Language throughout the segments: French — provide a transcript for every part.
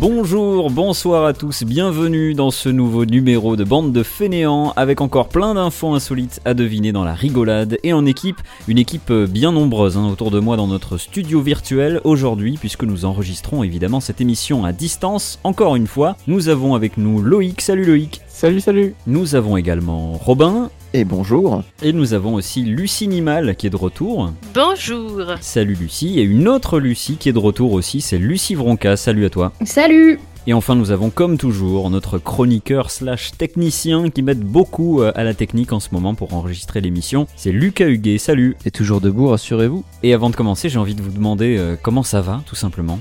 Bonjour, bonsoir à tous, bienvenue dans ce nouveau numéro de Bande de Fainéants avec encore plein d'infos insolites à deviner dans la rigolade et en équipe, une équipe bien nombreuse hein, autour de moi dans notre studio virtuel aujourd'hui puisque nous enregistrons évidemment cette émission à distance. Encore une fois, nous avons avec nous Loïc, salut Loïc. Salut, salut. Nous avons également Robin. Et bonjour. Et nous avons aussi Lucie Nimal qui est de retour. Bonjour. Salut Lucie. Et une autre Lucie qui est de retour aussi, c'est Lucie Vronca. Salut à toi. Salut. Et enfin, nous avons comme toujours notre chroniqueur slash technicien qui m'aide beaucoup euh, à la technique en ce moment pour enregistrer l'émission. C'est Lucas Huguet. Salut. Et toujours debout, rassurez-vous. Et avant de commencer, j'ai envie de vous demander euh, comment ça va, tout simplement?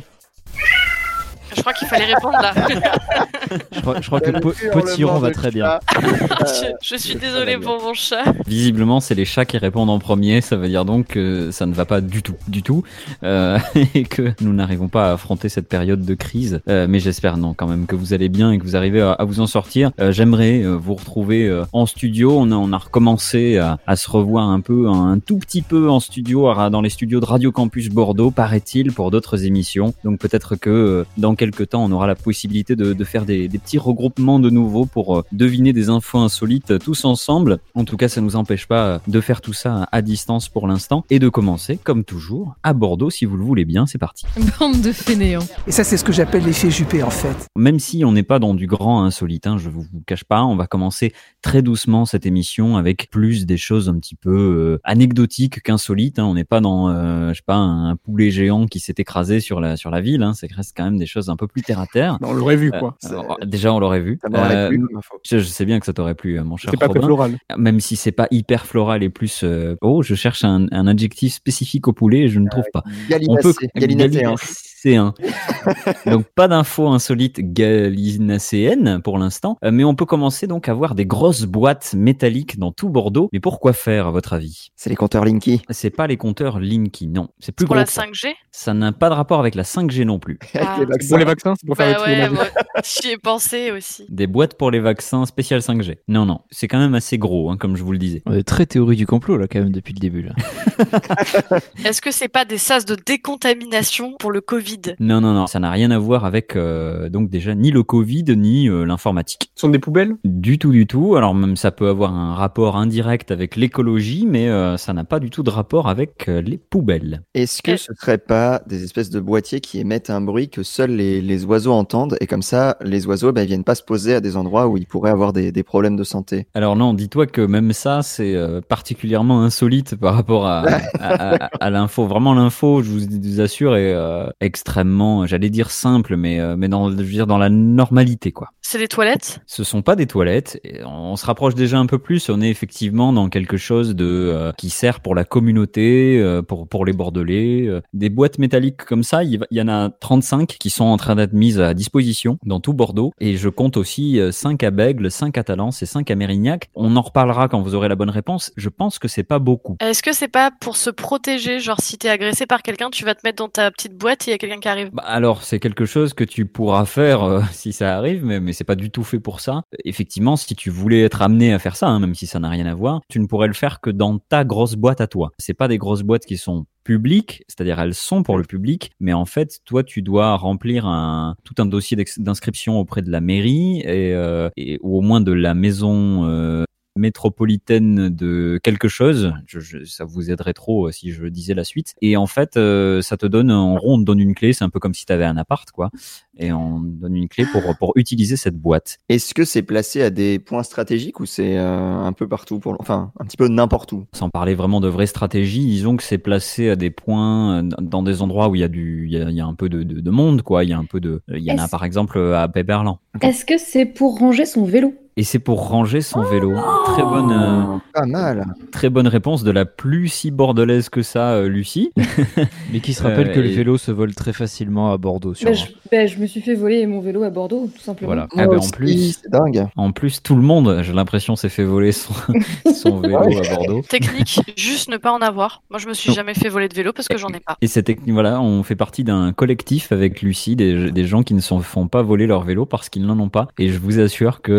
Je crois qu'il fallait répondre là. je, crois, je crois que po Potiron va très bien. je, je, suis désolée pour mon chat. Visiblement, c'est les chats qui répondent en premier. Ça veut dire donc que ça ne va pas du tout, du tout, euh, et que nous n'arrivons pas à affronter cette période de crise. Euh, mais j'espère non, quand même, que vous allez bien et que vous arrivez à, à vous en sortir. Euh, J'aimerais vous retrouver en studio. On a, on a recommencé à, à, se revoir un peu, un tout petit peu en studio, dans les studios de Radio Campus Bordeaux, paraît-il, pour d'autres émissions. Donc peut-être que dans quelques temps, on aura la possibilité de, de faire des, des, petits regroupements de nouveau pour euh, deviner des infos insolites tous ensemble. En tout cas, ça nous empêche pas de faire tout ça à distance pour l'instant et de commencer, comme toujours, à Bordeaux, si vous le voulez bien. C'est parti. Bande de fainéants. Et ça, c'est ce que j'appelle l'effet Juppé, en fait. Même si on n'est pas dans du grand insolite, hein, je vous, vous cache pas, on va commencer très doucement cette émission avec plus des choses un petit peu euh, anecdotiques qu'insolites. Hein. On n'est pas dans, euh, je sais pas, un poulet géant qui s'est écrasé sur la sur la ville. Hein. C'est reste quand même des choses un peu plus terre à terre. on l'aurait vu, quoi. Euh, alors, déjà, on l'aurait vu. Euh, plu, je, je, sais bien que ça t'aurait plu, mon cher C'est pas Robin. très floral. Même si c'est pas hyper floral et plus. Euh... Oh, je cherche un, un, adjectif spécifique au poulet et je ne trouve pas. On peut galinacéen. C'est un. donc pas d'infos insolites galinacéennes pour l'instant, euh, mais on peut commencer donc à voir des grosses boîtes métalliques dans tout Bordeaux. Mais pourquoi faire à votre avis? C'est les compteurs Linky. C'est pas les compteurs Linky, non. C'est plus pour gros la que ça. 5G Ça n'a pas de rapport avec la 5G non plus. Ah. les vaccins. Pour les vaccins, c'est pour faire Bah ouais, j'y ai pensé aussi. Des boîtes pour les vaccins spécial 5G. Non, non, c'est quand même assez gros, hein, comme je vous le disais. On est très théorie du complot là quand même depuis le début. Est-ce que c'est pas des sas de décontamination pour le Covid? Non, non, non, ça n'a rien à voir avec euh, donc déjà ni le Covid ni euh, l'informatique. Ce sont des poubelles? Du tout, du tout. Alors même ça peut avoir un rapport indirect avec l'écologie, mais euh, ça n'a pas du tout de rapport avec euh, les poubelles. Est-ce que ce serait pas des espèces de boîtiers qui émettent un bruit que seuls les, les oiseaux entendent et comme ça les oiseaux ben, ils viennent pas se poser à des endroits où ils pourraient avoir des, des problèmes de santé Alors non, dis-toi que même ça c'est euh, particulièrement insolite par rapport à, à, à, à l'info. Vraiment l'info, je vous assure, est euh, extrêmement, j'allais dire simple, mais euh, mais dans, je veux dire dans la normalité quoi. C'est des toilettes? Ce sont pas des toilettes. Et on se rapproche déjà un peu plus. On est effectivement dans quelque chose de euh, qui sert pour la communauté, euh, pour pour les Bordelais. euh. Des boîtes métalliques comme ça, il, y en a 35 qui sont en train d'être mises à disposition dans tout Bordeaux. Et je compte aussi 5 à Bègle, 5 à Talence et 5 à Mérignac. On en reparlera quand vous aurez la bonne réponse. Je pense que c'est pas beaucoup. Est-ce que c'est pas pour se protéger Genre, si t'es agressé par quelqu'un, tu vas te mettre dans ta petite boîte et il y a quelqu'un qui arrive? Bah, alors, c'est quelque chose que tu pourras faire euh, si ça arrive, mais, mais c'est pas du tout fait pour ça. Effectivement, si tu voulais être amené à faire ça, hein, même si ça n'a rien à voir, tu ne pourrais le faire que dans ta grosse boîte à toi. C'est pas des grosses boîtes qui sont publiques, c'est-à-dire elles sont pour le public, mais en fait, toi, tu dois remplir un tout un dossier d'inscription auprès de la mairie et, euh, ou au moins de la maison. euh, métropolitaine de quelque chose. Je, je- ça vous aiderait trop euh, si je disais la suite. Et en fait, euh, ça te donne, en rond, on te donne une clé. C'est un peu comme si tu avais un appart, quoi. Et on donne une clé pour, pour utiliser cette boîte. Est-ce que c'est placé à des points stratégiques ou c'est euh, un peu partout pour, enfin un petit peu n'importe où? Sans parler vraiment de vraie stratégie, disons que c'est placé à des points, dans des endroits où il y a du, il y a, il y a un peu de, de, de monde, quoi. Il y a un peu de, il y en a par exemple à Péberlan. Est-ce que c'est pour ranger son vélo? Et c'est pour ranger son vélo. Très bonne, euh, Pas mal. très bonne réponse de la plus si bordelaise que ça, euh, Lucie. Mais qui se rappelle Euh, que le et- vélo se vole très facilement à Bordeaux, bah, je, bah, je me suis fait voler mon vélo à Bordeaux, tout simplement. Voilà. Ah ben, en plus, c'est dingue. en plus, tout le monde, j'ai l'impression, s'est fait voler son, son vélo à Bordeaux. Technique, juste ne pas en avoir. Moi, je me suis Non. jamais fait voler de vélo parce que j'en ai pas. Et cette technique, voilà, on fait partie d'un collectif avec Lucie, des, des gens qui ne se font pas voler leur vélo parce qu'ils n'en ont pas. Et je vous assure que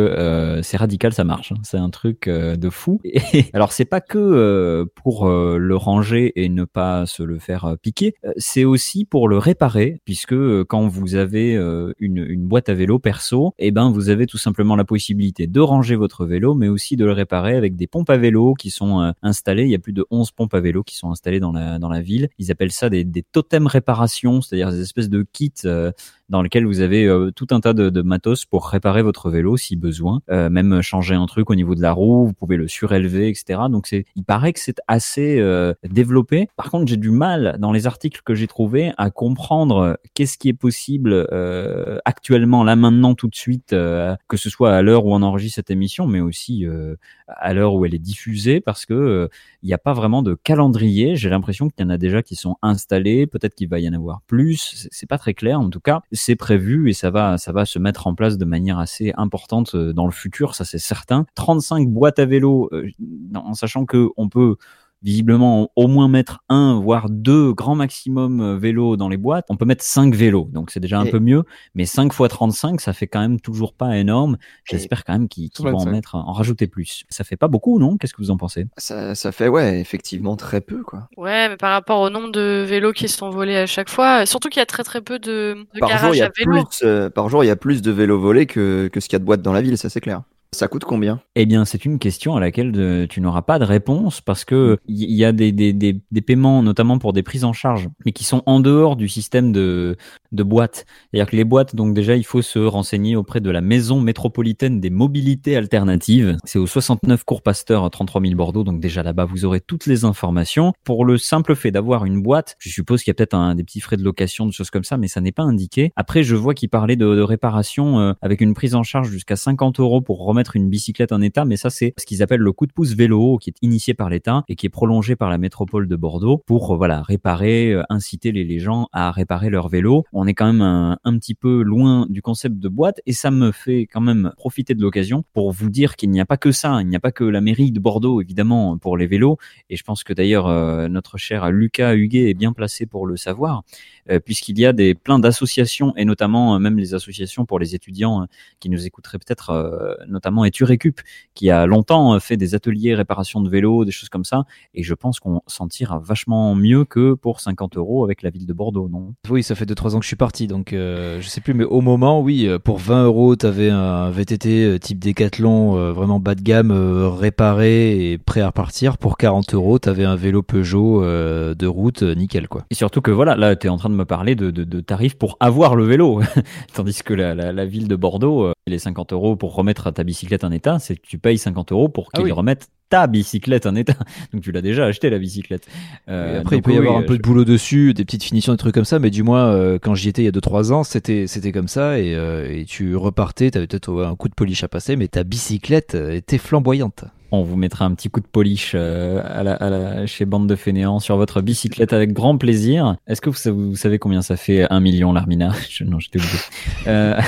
euh, c'est radical, ça marche. hein. C'est un truc euh, de fou. Alors c'est pas que euh, pour le ranger et ne pas se le faire piquer, c'est aussi pour le réparer, puisque quand vous avez une, boîte à vélo perso, et ben vous avez tout simplement la possibilité de ranger votre vélo, mais aussi de le réparer avec des pompes à vélo qui sont installées. Il y a plus de 11 pompes à vélo qui sont installées dans la, dans la ville. Ils appellent ça des, des totems réparation, c'est-à-dire des espèces de kits dans lesquels vous avez euh, tout un tas de, de matos pour réparer votre vélo si besoin, Euh, même changer un truc au niveau de la roue, vous pouvez le surélever, etc. Donc c'est, il paraît que c'est assez euh, développé. Par contre, j'ai du mal dans les articles que j'ai trouvés à comprendre qu'est-ce qui est possible euh, actuellement, là maintenant, tout de suite, euh, que ce soit à l'heure où on enregistre cette émission, mais aussi euh, à l'heure où elle est diffusée, parce que il n'y a pas vraiment de calendrier. J'ai l'impression qu'il y en a déjà qui sont installés. Peut-être qu'il va y en avoir plus. C'est pas très clair. En tout cas, c'est prévu et ça va, se mettre en place de manière assez importante euh, dans le futur. Ça, c'est certain. 35 boîtes à vélo, euh, en sachant que on peut visiblement au moins mettre un voire deux grand maximum euh, vélos dans les boîtes. On peut mettre cinq vélos, donc c'est déjà un Et- peu mieux. Mais 5 fois 35, ça fait quand même toujours pas énorme. J'espère quand même qu'ils qu'ils vont en 25. mettre, en rajouter plus. Ça fait pas beaucoup, non? Qu'est-ce que vous en pensez? Ça, ça fait, ouais, effectivement, très peu, quoi. Ouais, mais par rapport au nombre de vélos qui se sont volés à chaque fois, surtout qu'il y a très très peu de, de Par jour, il garages y à a vélo. plus, euh, par jour, il y a plus de vélos volés que, que ce qu'il y a de boîtes dans la ville, ça c'est clair. Ça coûte combien? Eh bien, c'est une question à laquelle tu n'auras pas de réponse parce que il y, y a des, des, des, des paiements, notamment pour des prises en charge, mais qui sont en dehors du système de, de boîtes. C'est-à-dire que les boîtes, donc déjà, il faut se renseigner auprès de la Maison métropolitaine des mobilités alternatives. C'est au 69 cours Pasteur, à 33 000 Bordeaux. Donc déjà là-bas, vous aurez toutes les informations. Pour le simple fait d'avoir une boîte, je suppose qu'il y a peut-être un, des petits frais de location, des choses comme ça, mais ça n'est pas indiqué. Après, je vois qu'il parlait de, de réparation euh, avec une prise en charge jusqu'à 50 euros pour remettre une bicyclette en état, mais ça c'est ce qu'ils appellent le coup de pouce vélo, qui est initié par l'État et qui est prolongé par la métropole de Bordeaux pour euh, voilà réparer, euh, inciter les, gens à réparer leur vélo. Est quand même un, petit peu loin du concept de boîte et ça me fait quand même profiter de l'occasion pour vous dire qu'il n'y a pas que ça, il n'y a pas que la mairie de Bordeaux évidemment pour les vélos. Et je pense que d'ailleurs euh, notre cher Lucas Huguet est bien placé pour le savoir puisqu'il y a des plein d'associations et notamment euh, même les associations pour les étudiants euh, qui nous écouteraient peut-être, euh, notamment Eturécup, qui a longtemps euh, fait des ateliers réparation de vélos, des choses comme ça, et je pense qu'on s'en tire vachement mieux que pour 50 euros avec la ville de Bordeaux, non? Oui, ça fait 2-3 ans que je suis parti, donc euh, je sais plus, mais au moment, oui, euh, pour 20 euros, t'avais un VTT euh, type Décathlon, euh, vraiment bas de gamme, euh, réparé et prêt à repartir. Pour 40 euros, t'avais un vélo Peugeot euh, de route, euh, nickel, quoi. Et surtout que voilà, là, tu es en train de me parler de, de, de tarifs pour avoir le vélo. Tandis que la, la, la ville de Bordeaux, euh, les 50 euros pour remettre ta bicyclette en état, c'est que tu payes 50 euros pour Ah qu'ils oui. remettent ta bicyclette en état. Donc tu l'as déjà acheté la bicyclette. Et Euh, après, il peut y oui, avoir un euh, peu de boulot dessus, des petites finitions, des trucs comme ça, mais du moins, euh, quand j'y étais il y a 2-3 ans, c'était c'était comme ça, et, euh, et tu repartais, t'avais peut-être ouais, un coup de polish à passer, mais ta bicyclette était flamboyante. On vous mettra un petit coup de polish euh, à la, à la- chez Bande de Fainéants sur votre bicyclette avec grand plaisir. Est-ce que vous, sa- vous savez combien ça fait un million, l'Armina? Je, Non, je t'ai oublié. Euh,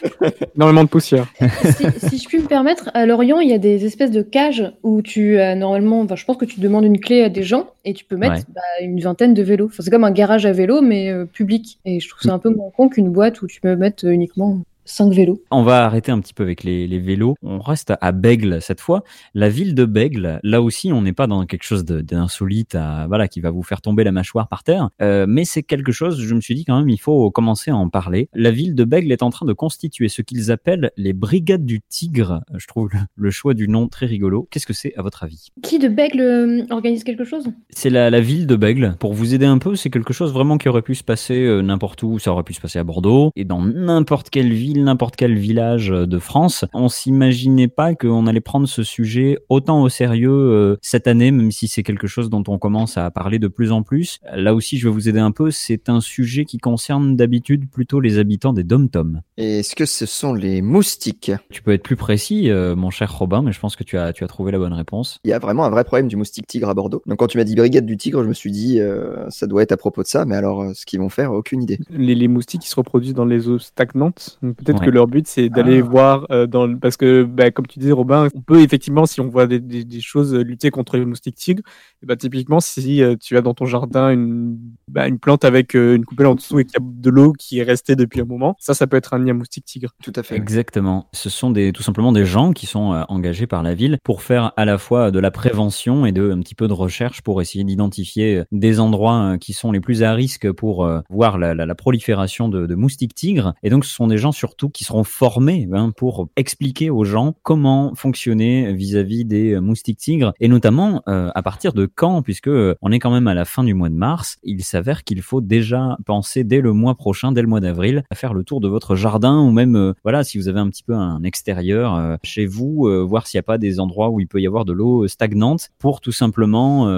Énormément de poussière. si, si je puis me permettre, à Lorient, il y a des espèces de cages où tu as normalement, enfin, je pense que tu demandes une clé à des gens et tu peux mettre Ouais. bah, une vingtaine de vélos. Enfin, c'est comme un garage à vélo, mais euh, public. Et je trouve ça un peu moins con qu'une boîte où tu peux mettre euh, uniquement 5 vélos. On va arrêter un petit peu avec les, les vélos. On reste à Bègle cette fois. La ville de Bègle, là aussi, on n'est pas dans quelque chose d'insolite, voilà, qui va vous faire tomber la mâchoire par terre. Euh, mais c'est quelque chose. Je me suis dit quand même, il faut commencer à en parler. La ville de Bègle est en train de constituer ce qu'ils appellent les brigades du Tigre. Je trouve le, le choix du nom très rigolo. Qu'est-ce que c'est à votre avis? Qui de Bègle euh, organise quelque chose? C'est la, la ville de Bègle. Pour vous aider un peu, c'est quelque chose vraiment qui aurait pu se passer euh, n'importe où. Ça aurait pu se passer à Bordeaux et dans n'importe quelle ville n'importe quel village de France. On s'imaginait pas qu'on allait prendre ce sujet autant au sérieux euh, cette année, même si c'est quelque chose dont on commence à parler de plus en plus. Là aussi, je vais vous aider un peu. C'est un sujet qui concerne d'habitude plutôt les habitants des dom-toms. Et Est-ce que ce sont les moustiques? Tu peux être plus précis, euh, mon cher Robin, mais je pense que tu as, tu as trouvé la bonne réponse. Il y a vraiment un vrai problème du moustique tigre à Bordeaux. Donc quand tu m'as dit brigade du tigre, je me suis dit euh, ça doit être à propos de ça, mais alors euh, ce qu'ils vont faire, aucune idée. Les, les moustiques qui se reproduisent dans les eaux stagnantes. Peut-être Ouais. que leur but c'est d'aller voir euh, dans le- parce que bah, comme tu disais Robin, on peut effectivement si on voit des, des- des choses euh, lutter contre les moustiques tigres. Et bah, typiquement si euh, tu as dans ton jardin une, bah, une plante avec euh, une coupelle en dessous et qu'il y a de l'eau qui est restée depuis un moment, ça ça peut être un nid à moustique tigre. Tout à fait. Exactement. Ce sont des, tout simplement des gens qui sont engagés par la ville pour faire à la fois de la prévention et de un petit peu de recherche pour essayer d'identifier des endroits qui sont les plus à risque pour euh, voir la, la- la prolifération de, de moustiques tigres. Et donc, ce sont des gens surtout qui seront formés hein, pour expliquer aux gens comment fonctionner vis-à-vis des moustiques tigres et notamment euh, à partir de quand, puisque euh, on est quand même à la fin du mois de mars. Il s'avère qu'il faut déjà penser dès le mois prochain, dès le mois d'avril, à faire le tour de votre jardin ou même, euh, voilà, si vous avez un petit peu un extérieur chez vous, voir s'il n'y a pas des endroits où il peut y avoir de l'eau stagnante pour tout simplement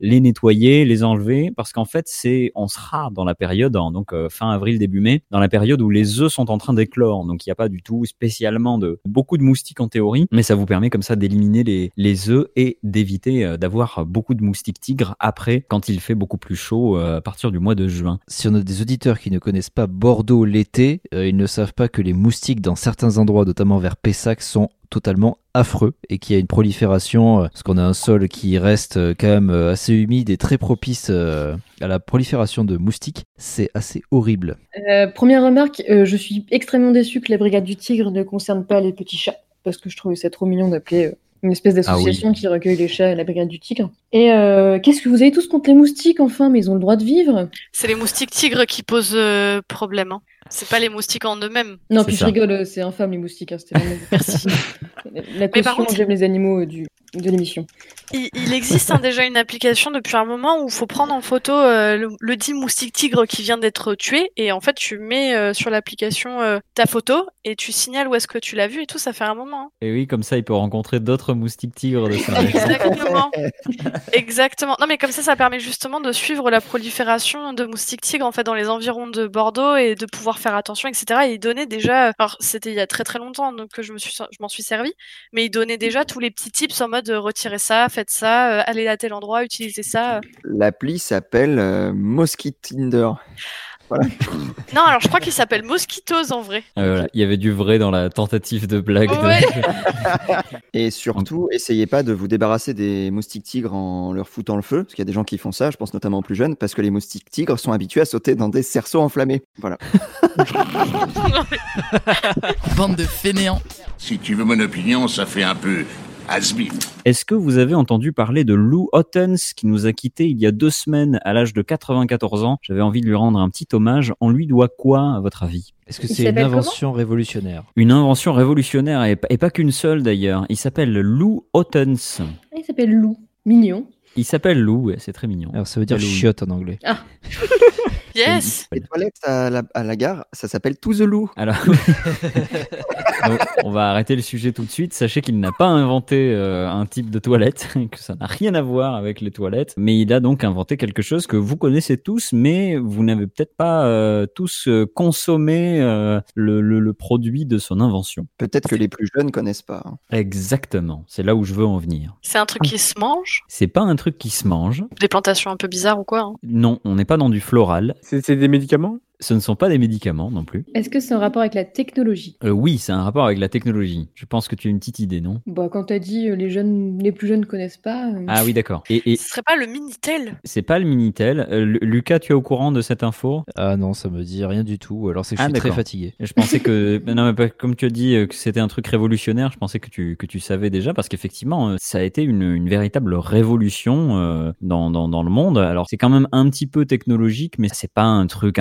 les nettoyer, les enlever, parce qu'en fait, c'est, on sera dans la période, donc fin avril, début mai, dans la période où les œufs sont en train d'éclore. Donc il n'y a pas du tout spécialement de beaucoup de moustiques en théorie, mais ça vous permet comme ça d'éliminer les, les œufs et d'éviter euh, d'avoir beaucoup de moustiques tigres après quand il fait beaucoup plus chaud euh, à partir du mois de juin. Si on a des auditeurs qui ne connaissent pas Bordeaux l'été, euh, ils ne savent pas que les moustiques dans certains endroits, notamment vers Pessac, sont totalement affreux et qu'il y a une prolifération, euh, parce qu'on a un sol qui reste euh, quand même euh, assez humide et très propice à la prolifération de moustiques. C'est assez horrible. Euh, première remarque, euh, je suis extrêmement déçue que la brigade du tigre ne concerne pas les petits chats, parce que je trouvais ça trop mignon d'appeler euh, une espèce d'association qui recueille les chats à la brigade du tigre. Et euh, qu'est-ce que vous avez tous contre les moustiques, enfin, mais ils ont le droit de vivre? C'est les moustiques tigres qui posent euh, problème. hein. C'est pas les moustiques en eux-mêmes. Non, puis ça. je rigole, euh, c'est infâme les moustiques, hein, vraiment... Merci. La Mais par caution, contre- j'aime les animaux euh, du, de l'émission. Il, il existe hein, déjà une application depuis un moment où il faut prendre en photo euh, le, le dit moustique tigre qui vient d'être tué et en fait tu mets euh, sur l'application euh, ta photo et tu signales où est-ce que tu l'as vu et tout, ça fait un moment. hein. Et oui, comme ça, il peut rencontrer d'autres moustiques tigres de sa région. Exactement. Exactement. Non mais comme ça, ça permet justement de suivre la prolifération de moustiques tigres en fait dans les environs de Bordeaux et de pouvoir faire attention, etc. Et il donnait déjà, alors c'était il y a très très longtemps donc que je me suis, je m'en suis servi, mais il donnait déjà tous les petits tips en mode euh, retirez ça, faites ça, euh, allez à tel endroit, utilisez ça. euh. L'appli s'appelle euh, Non, alors je crois qu'il s'appelle Mosquitos en vrai. Euh, voilà, Il y avait du vrai dans la tentative de blague. de-. Et surtout, essayez pas de vous débarrasser des moustiques tigres en leur foutant le feu, parce qu'il y a des gens qui font ça, je pense notamment aux plus jeunes, parce que les moustiques tigres sont habitués à sauter dans des cerceaux enflammés. Voilà. Bande de fainéants. Si tu veux mon opinion, ça fait un peu. Est-ce que vous avez entendu parler de Lou Ottens qui nous a quittés il y a deux semaines à l'âge de 94 ans? J'avais envie de lui rendre un petit hommage. On lui doit quoi, à votre avis? Est-ce que c'est une invention révolutionnaire? Une invention révolutionnaire et, et pas qu'une seule d'ailleurs. Il s'appelle Lou Ottens. Ah, il s'appelle Lou. Mignon. Il s'appelle Lou, ouais, c'est très mignon. Alors ça veut dire chiotte en anglais. Yes. Les toilettes à la, à la gare, ça s'appelle To the Lou. Alors, Donc, on va arrêter le sujet tout de suite. Sachez qu'il n'a pas inventé euh, un type de toilette, que ça n'a rien à voir avec les toilettes, mais il a donc inventé quelque chose que vous connaissez tous, mais vous n'avez peut-être pas euh, tous euh, consommé euh, le, le- le produit de son invention. Peut-être que les plus jeunes connaissent pas. hein. Exactement, c'est là où je veux en venir. C'est un truc qui se mange? C'est pas un truc qui se mange. Des plantations un peu bizarres ou quoi. hein? Non, on n'est pas dans du floral. C'est des médicaments? Ce ne sont pas des médicaments non plus. Est-ce que c'est un rapport avec la technologie? Euh, oui, c'est un rapport avec la technologie. Je pense que tu as une petite idée, non? Bah, quand t'as dit euh, les jeunes, les plus jeunes connaissent pas. euh, Ah oui, d'accord. Et, et Ce serait pas le Minitel? C'est pas le Minitel. Euh, Lu- Lucas, tu es au courant de cette info? Ah non, ça me dit rien du tout. Alors c'est que je Ah, suis très d'accord. fatigué. Je pensais que non, mais comme tu as dit que c'était un truc révolutionnaire, je pensais que tu que tu savais déjà parce qu'effectivement ça a été une, une véritable révolution euh, dans, dans dans le monde. Alors c'est quand même un petit peu technologique, mais c'est pas un truc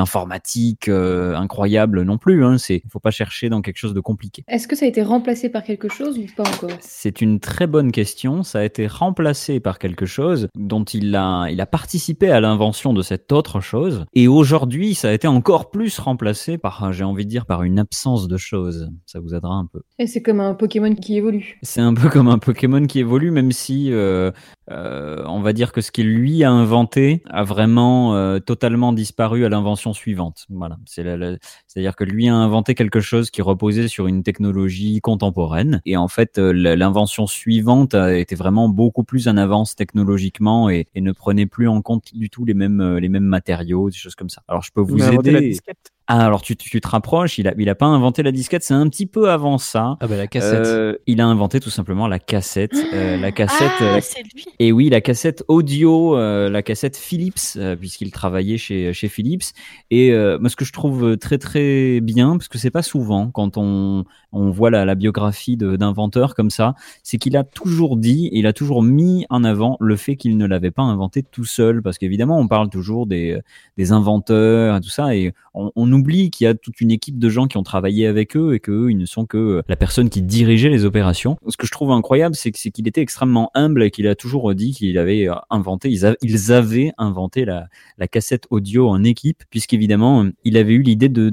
euh, incroyable non plus. Hein. C'est, faut pas chercher dans quelque chose de compliqué. Est-ce que ça a été remplacé par quelque chose ou pas encore? C'est une très bonne question. Ça a été remplacé par quelque chose dont il a, il a participé à l'invention de cette autre chose. Et aujourd'hui, ça a été encore plus remplacé par, j'ai envie de dire, par une absence de choses. Ça vous aidera un peu. Et c'est comme un Pokémon qui évolue. C'est un peu comme un Pokémon qui évolue, même si euh, euh, on va dire que ce qu'il lui a inventé a vraiment euh, totalement disparu à l'invention suivante. Voilà, c'est-à-dire que lui a inventé quelque chose qui reposait sur une technologie contemporaine, et en fait euh, l'invention suivante a été vraiment beaucoup plus en avance technologiquement et, et, ne prenait plus en compte du tout les mêmes les mêmes matériaux, des choses comme ça. Alors je peux vous aider. Ah, alors tu, tu, te rapproches, il a, il a pas inventé la disquette, c'est un petit peu avant ça. Ah bah la cassette. Euh, il a inventé tout simplement la cassette. Euh, la cassette. Ah, c'est lui. Et oui, la cassette audio, euh, la cassette Philips, puisqu'il travaillait chez, chez Philips. Et moi, ce que je trouve très très bien, parce que c'est pas souvent quand on, on voit la, la biographie d'inventeur comme ça, c'est qu'il a toujours dit, il a toujours mis en avant le fait qu'il ne l'avait pas inventé tout seul, parce qu'évidemment, on parle toujours des, des inventeurs et tout ça, et on, on oublie qu'il y a toute une équipe de gens qui ont travaillé avec eux et qu'eux, ils ne sont que euh, la personne qui dirigeait les opérations. Ce que je trouve incroyable, c'est qu'il était extrêmement humble et qu'il a toujours dit qu'il avait euh, inventé, ils, avaient inventé la, cassette audio en équipe, puisqu'évidemment, il avait eu l'idée de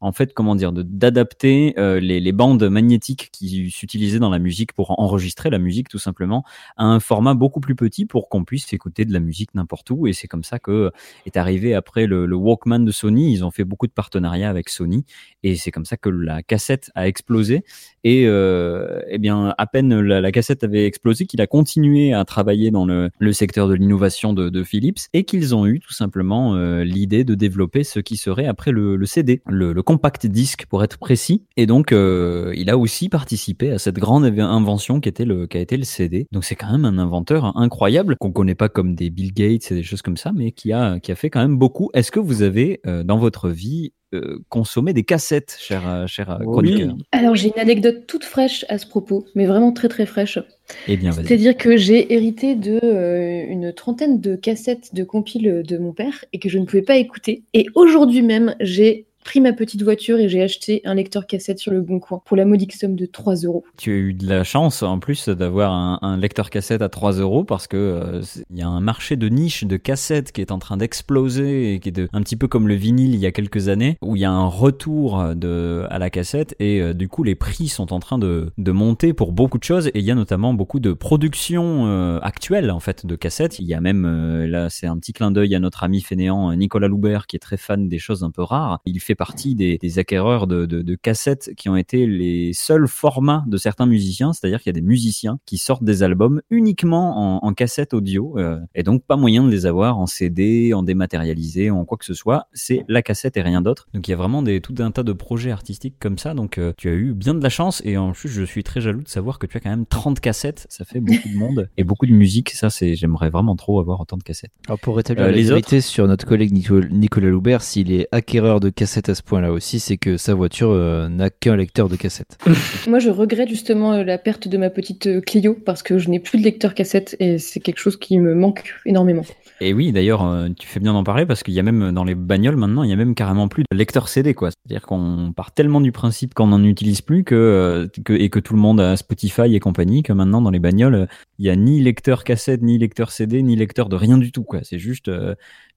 en fait, comment dire, d'adapter euh, les, les, bandes magnétiques qui s'utilisaient dans la musique pour enregistrer la musique tout simplement à un format beaucoup plus petit pour qu'on puisse écouter de la musique n'importe où. Et c'est comme ça que est arrivé après le, Walkman de Sony. Ils ont fait beaucoup de partenariats avec Sony et c'est comme ça que la cassette a explosé. Et euh, eh bien, à peine la, cassette avait explosé, qu'il a continué à travailler dans le, le secteur de l'innovation de, de, Philips et qu'ils ont eu tout simplement euh, l'idée de développer ce qui serait après le, le CD, compact disque pour être précis. Et donc, euh, il a aussi participé à cette grande invention qui était le, qui a été le CD. Donc, c'est quand même un inventeur incroyable qu'on connaît pas comme des Bill Gates et des choses comme ça, mais qui a, qui a fait quand même beaucoup. Est-ce que vous avez euh, dans votre vie euh, consommer des cassettes, cher, cher chroniqueur Alors j'ai une anecdote toute fraîche à ce propos, mais vraiment très très fraîche. Eh bien, C'est-à-dire que j'ai hérité de euh, une trentaine de cassettes de compile de mon père et que je ne pouvais pas écouter. Et aujourd'hui même, j'ai pris ma petite voiture et j'ai acheté un lecteur cassette sur le bon coin pour la modique somme de 3 euros. Tu as eu de la chance en plus d'avoir un, lecteur cassette à 3 euros parce que euh, il y a un marché de niche de cassettes qui est en train d'exploser et qui est de, un petit peu comme le vinyle il y a quelques années où il y a un retour de, à la cassette et euh, du coup les prix sont en train de, de, monter pour beaucoup de choses et il y a notamment beaucoup de production euh, actuelle en fait de cassettes. Il y a même là c'est un petit clin d'œil à notre ami fainéant Nicolas Loubert qui est très fan des choses un peu rares. Il fait partie des, des acquéreurs de, de, de, cassettes qui ont été les seuls formats de certains musiciens, c'est-à-dire qu'il y a des musiciens qui sortent des albums uniquement en, en cassette audio, euh, et donc pas moyen de les avoir en CD, en dématérialisé, en quoi que ce soit. C'est la cassette et rien d'autre. Donc il y a vraiment des, tout un tas de projets artistiques comme ça. Donc euh, tu as eu bien de la chance, et en plus je suis très jaloux de savoir que tu as quand même 30 cassettes. Ça fait beaucoup de monde et beaucoup de musique. Ça c'est, j'aimerais vraiment trop avoir autant de cassettes. Alors pour rétablir euh, la les vérité sur notre collègue Nicolas Loubert, s'il est acquéreur de cassettes à ce point-là aussi, c'est que sa voiture euh, n'a qu'un lecteur de cassette. Moi, je regrette justement euh, la perte de ma petite euh, Clio parce que je n'ai plus de lecteur cassette et c'est quelque chose qui me manque énormément. Et oui, d'ailleurs, tu fais bien d'en parler parce qu'il y a même dans les bagnoles maintenant, il y a même carrément plus de lecteur CD, quoi. C'est-à-dire qu'on part tellement du principe qu'on n'en utilise plus que, que, et que tout le monde a Spotify et compagnie que maintenant dans les bagnoles, il y a ni lecteur cassette, ni lecteur CD, ni lecteur de rien du tout, quoi. C'est juste,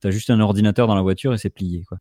t'as juste un ordinateur dans la voiture et c'est plié, quoi.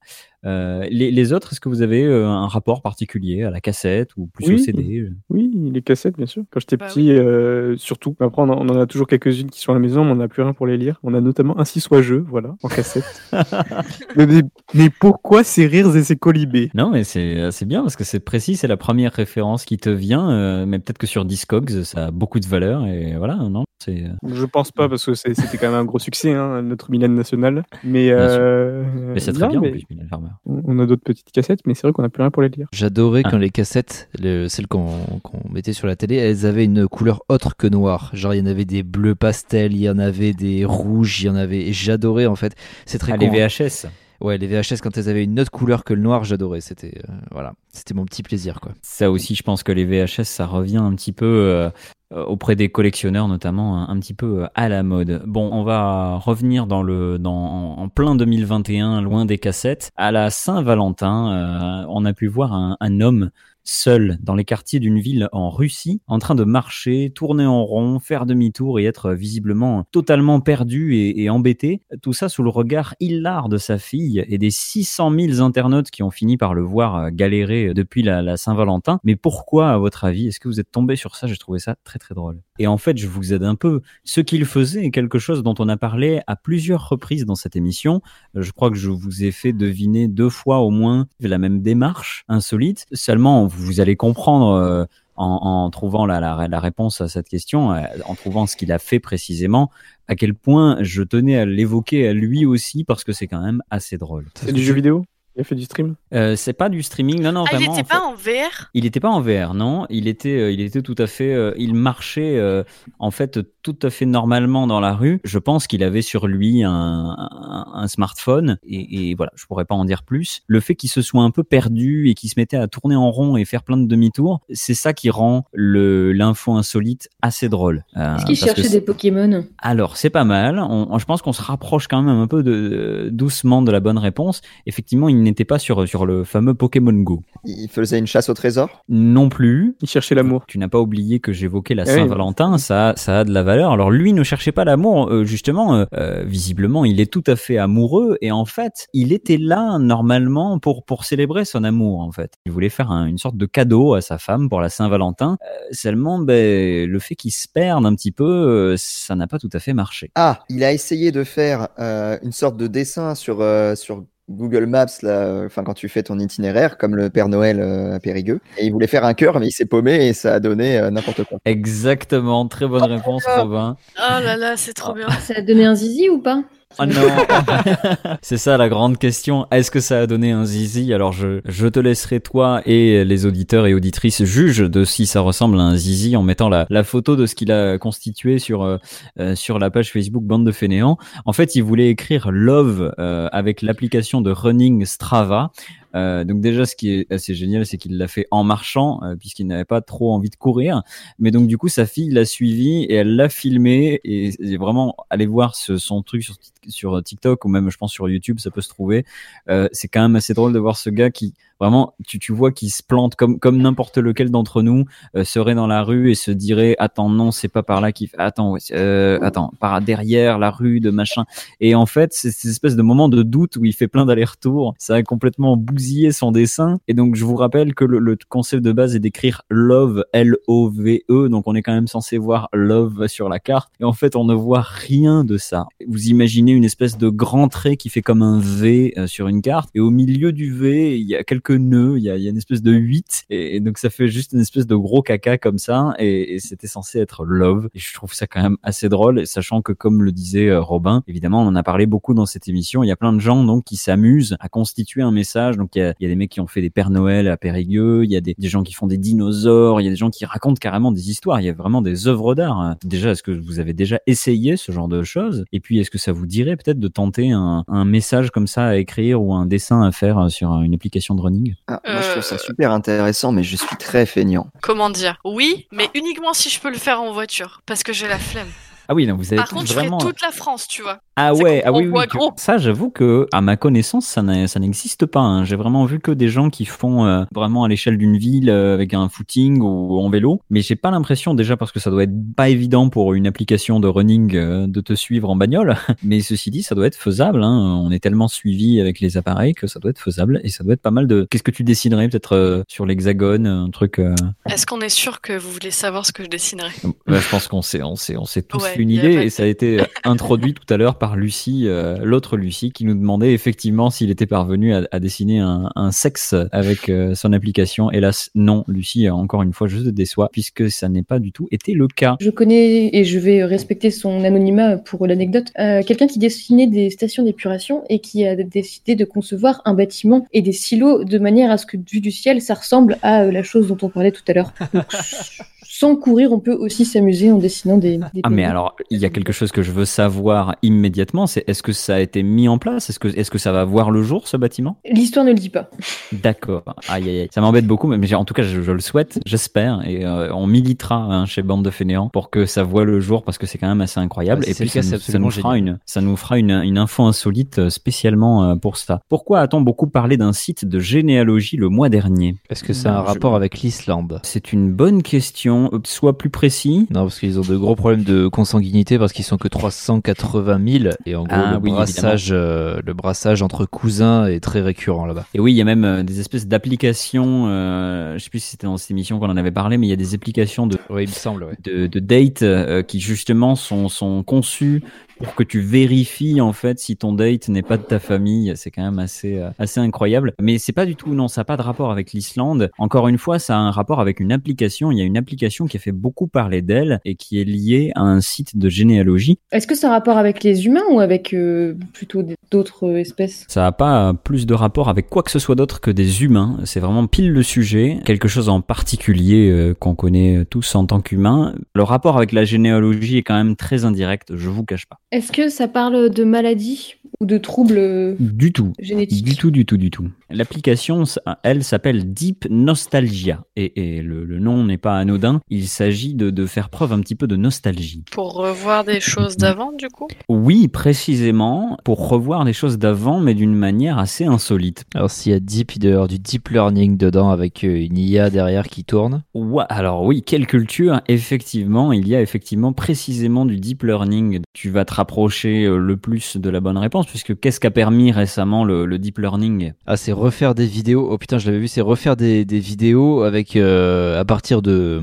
Euh, les, les, autres, est-ce que vous avez euh, un rapport particulier à la cassette ou plus oui, au CD Oui, les cassettes, bien sûr. Quand j'étais bah, petit, oui. euh, surtout. Après, on, en, on en a toujours quelques-unes qui sont à la maison, mais on n'a plus rien pour les lire. On a notamment Ainsi soit jeu, voilà, en cassette. mais, mais, pourquoi ces rires et ces colibés? Non, mais c'est bien parce que c'est précis, c'est la première référence qui te vient. Euh, mais peut-être que sur Discogs, ça a beaucoup de valeur et voilà, non? euh, Je pense pas parce que c'était quand même un gros succès, hein, notre Milan national. Mais, mais c'est très non, bien en plus, Milan Farmer. On a d'autres petites cassettes, mais c'est vrai qu'on n'a plus rien pour les lire. J'adorais ah. quand les cassettes, le, celles qu'on qu mettait sur la télé, elles avaient une couleur autre que noire. Genre, il y en avait des bleus pastels, il y en avait des rouges, il y en avait. Et j'adorais en fait. C'est très ah, les VHS Ouais, les VHS quand elles avaient une autre couleur que le noir, j'adorais. C'était euh, voilà, c'était mon petit plaisir quoi. Ça aussi, je pense que les VHS, ça revient un petit peu euh, auprès des collectionneurs notamment un, petit peu euh, à la mode. Bon, on va revenir dans le dans en, plein 2021, loin des cassettes, à la Saint-Valentin. on a pu voir un homme seul dans les quartiers d'une ville en Russie, en train de marcher, tourner en rond, faire demi-tour et être visiblement totalement perdu et, embêté. Tout ça sous le regard hilar de sa fille et des 600 000 internautes qui ont fini par le voir euh, galérer depuis la, Saint-Valentin. Mais pourquoi, à votre avis, est-ce que vous êtes tombé sur ça? J'ai trouvé ça très très drôle. Et en fait, je vous aide un peu. Ce qu'il faisait est quelque chose dont on a parlé à plusieurs reprises dans cette émission. Euh, Je crois que je vous ai fait deviner deux fois au moins la même démarche insolite. Seulement, vous allez comprendre euh, en, en trouvant la, la, la réponse à cette question, euh, en trouvant ce qu'il a fait précisément, à quel point je tenais à l'évoquer à lui aussi parce que c'est quand même assez drôle. C'est du jeu vidéo? Il a fait du stream? Euh, c'est pas du streaming, non, non, Ah, il vraiment. était en fait- pas en VR il n'était pas en VR, non. Il était, euh, il était tout à fait. euh, il marchait euh, en fait tout à fait normalement dans la rue. Je pense qu'il avait sur lui un, un, un smartphone et, et voilà, je pourrais pas en dire plus. Le fait qu'il se soit un peu perdu et qu'il se mettait à tourner en rond et faire plein de demi-tours, c'est ça qui rend le l'info insolite assez drôle. Euh, Est-ce qu'il cherchait des Pokémon? Alors, c'est pas mal. On, je pense qu'on se rapproche quand même un peu de, doucement de la bonne réponse. Effectivement, il n'était pas sur, sur le fameux Pokémon Go. Il faisait une chasse au trésor Non plus. Il cherchait l'amour. Tu n'as pas oublié que j'évoquais la Eh oui. Saint-Valentin, ça, ça a de la valeur. Alors lui ne cherchait pas l'amour, euh, justement. euh, euh, visiblement, il est tout à fait amoureux et en fait, il était là normalement pour pour célébrer son amour. En fait, il voulait faire un- une sorte de cadeau à sa femme pour la Saint-Valentin. Euh, seulement, ben, le fait qu'il se perde un petit peu, euh, ça n'a pas tout à fait marché. Ah, il a essayé de faire euh, une sorte de dessin sur, euh, sur Google Maps, là, enfin quand tu fais ton itinéraire, comme le Père Noël euh, à Périgueux. Et il voulait faire un cœur, mais il s'est paumé et ça a donné euh, n'importe quoi. Exactement, très bonne réponse, Robin. Oh là là, c'est trop bien. Ça a donné un zizi ou pas? Oh non C'est ça la grande question. Est-ce que ça a donné un zizi? Alors je, je te laisserai toi et les auditeurs et auditrices juges de si ça ressemble à un zizi en mettant la, la photo de ce qu'il a constitué sur, euh, euh, sur la page Facebook Bande de Fainéants. En fait, il voulait écrire Love euh, avec l'application de Running Strava. Euh, donc déjà, ce qui est assez génial, c'est qu'il l'a fait en marchant, euh, puisqu'il n'avait pas trop envie de courir. Mais donc du coup, sa fille l'a suivi et elle l'a filmé. Et, vraiment, allez voir ce, son truc sur, sur TikTok ou même, je pense, sur YouTube, ça peut se trouver. Euh, c'est quand même assez drôle de voir ce gars qui vraiment, tu, tu vois qu'il se plante comme comme n'importe lequel d'entre nous euh, serait dans la rue et se dirait attends non, c'est pas par là qu'il. Attends, ouais, euh, attends, par derrière la rue de machin. Et en fait, c'est cette espèce de moment de doute où il fait plein d'allers-retours. Ça a complètement bousillé son dessin. Et donc, je vous rappelle que le, le concept de base est d'écrire love, L-O-V-E. Donc, on est quand même censé voir love sur la carte. Et en fait, on ne voit rien de ça. Vous imaginez une espèce de grand trait qui fait comme un V euh, sur une carte. Et au milieu du V, il y a quelques nœuds. Il y a, une espèce de 8. Et, donc, ça fait juste une espèce de gros caca comme ça. Et, c'était censé être love. Et je trouve ça quand même assez drôle. Sachant que, comme le disait euh, Robin, évidemment, on en a parlé beaucoup dans cette émission. Il y a plein de gens donc qui s'amusent à constituer un message. Donc, il y a, des mecs qui ont fait des Pères Noël à Périgueux. Il y a des, gens qui font des dinosaures. Il y a des gens qui racontent carrément des histoires. Il y a vraiment des œuvres d'art. Déjà, est-ce que vous avez déjà essayé ce genre de choses? Et puis, est-ce que ça vous dirait peut-être de tenter un, un message comme ça à écrire ou un dessin à faire sur une application de running Ah, Moi, je trouve ça super intéressant, mais je suis très feignant. Comment dire? Oui, mais uniquement si je peux le faire en voiture, parce que j'ai la flemme. Ah oui, non, vous avez Par contre, je ferai toute la France, tu vois. Ah ouais, ah oui, oui, ça j'avoue que à ma connaissance ça n'existe pas. hein. J'ai vraiment vu que des gens qui font euh, vraiment à l'échelle d'une ville euh, avec un footing ou en vélo, mais j'ai pas l'impression déjà parce que ça doit être pas évident pour une application de running euh, de te suivre en bagnole. Mais ceci dit, ça doit être faisable. Hein. On est tellement suivi avec les appareils que ça doit être faisable et ça doit être pas mal de. Qu'est-ce que tu dessinerais peut-être sur l'hexagone, un truc. Est-ce qu'on est sûr que vous voulez savoir ce que je dessinerai bah, je pense qu'on s'est, on s'est, on s'est tous Ouais, fait une y a idée et ça a été introduit tout à l'heure par Lucie, euh, l'autre Lucie, qui nous demandait effectivement s'il était parvenu à, à dessiner un, un sexe avec euh, son application. Hélas, non, Lucie, euh, encore une fois, je te déçois puisque ça n'est pas du tout été le cas. Je connais, et je vais respecter son anonymat pour l'anecdote, euh, quelqu'un qui dessinait des stations d'épuration et qui a décidé de concevoir un bâtiment et des silos de manière à ce que, vu du ciel, ça ressemble à euh, la chose dont on parlait tout à l'heure. Sans courir, on peut aussi s'amuser en dessinant des, des Ah mais. Alors, il y a quelque chose que je veux savoir immédiatement, c'est est-ce que ça a été mis en place? Est-ce que, est-ce que ça va voir le jour, ce bâtiment? L'histoire ne le dit pas. D'accord. Aïe, aïe, aïe. Ça m'embête beaucoup, mais en tout cas, je, je le souhaite, j'espère, et euh, on militera hein, chez Bande de Fainéants pour que ça voit le jour, parce que c'est quand même assez incroyable. Ouais, et puis, cas, ça, c'est nous, ça, nous fera une, ça nous fera une, une info insolite euh, spécialement euh, pour ça. Pourquoi a-t-on beaucoup parlé d'un site de généalogie le mois dernier? Est-ce que ça a un Je- rapport avec l'Islande? C'est une bonne question. Euh, Sois plus précis. Non, parce qu'ils ont de gros problèmes de consanguinité parce qu'ils sont que 380 000 et en gros Ah le oui, brassage, euh, le brassage entre cousins est très récurrent là-bas. Et oui, il y a même euh, des espèces d'applications. Euh, je sais plus si c'était dans cette émission qu'on en avait parlé, mais il y a des applications de Oui, il me semble. Ouais. de, de date qui justement sont, sont conçues pour que tu vérifies en fait si ton date n'est pas de ta famille. C'est quand même assez euh, assez incroyable. Mais c'est pas du tout non, ça n'a pas de rapport avec l'Islande. Encore une fois, ça a un rapport avec une application. Il y a une application qui a fait beaucoup parler d'elle et qui est liée à un site de généalogie. Est-ce que ça a rapport avec les humains ou avec euh, plutôt d'autres euh, espèces? Ça n'a pas plus de rapport avec quoi que ce soit d'autre que des humains. C'est vraiment pile le sujet. Quelque chose en particulier euh, qu'on connaît tous en tant qu'humains. Le rapport avec la généalogie est quand même très indirect, je vous cache pas. Est-ce que ça parle de maladies ou de troubles euh, Du tout. génétiques Du tout, du tout, du tout. L'application, elle, s'appelle Deep Nostalgia. Et, et le, le nom n'est pas anodin. Il s'agit de, de faire preuve un petit peu de nostalgie. Pour revoir des choses d'avant, du coup? Oui, précisément, pour revoir les choses d'avant, mais d'une manière assez insolite. Alors s'il y a deep, il doit y avoir du deep learning dedans avec euh, une IA derrière qui tourne. Ouais, alors oui, quelle culture? Effectivement, il y a effectivement précisément du deep learning. Tu vas te rapprocher euh, le plus de la bonne réponse, puisque qu'est-ce qu'a permis récemment le, le deep learning Ah, c'est refaire des vidéos. Oh putain, je l'avais vu, c'est refaire des, des vidéos avec euh, à partir de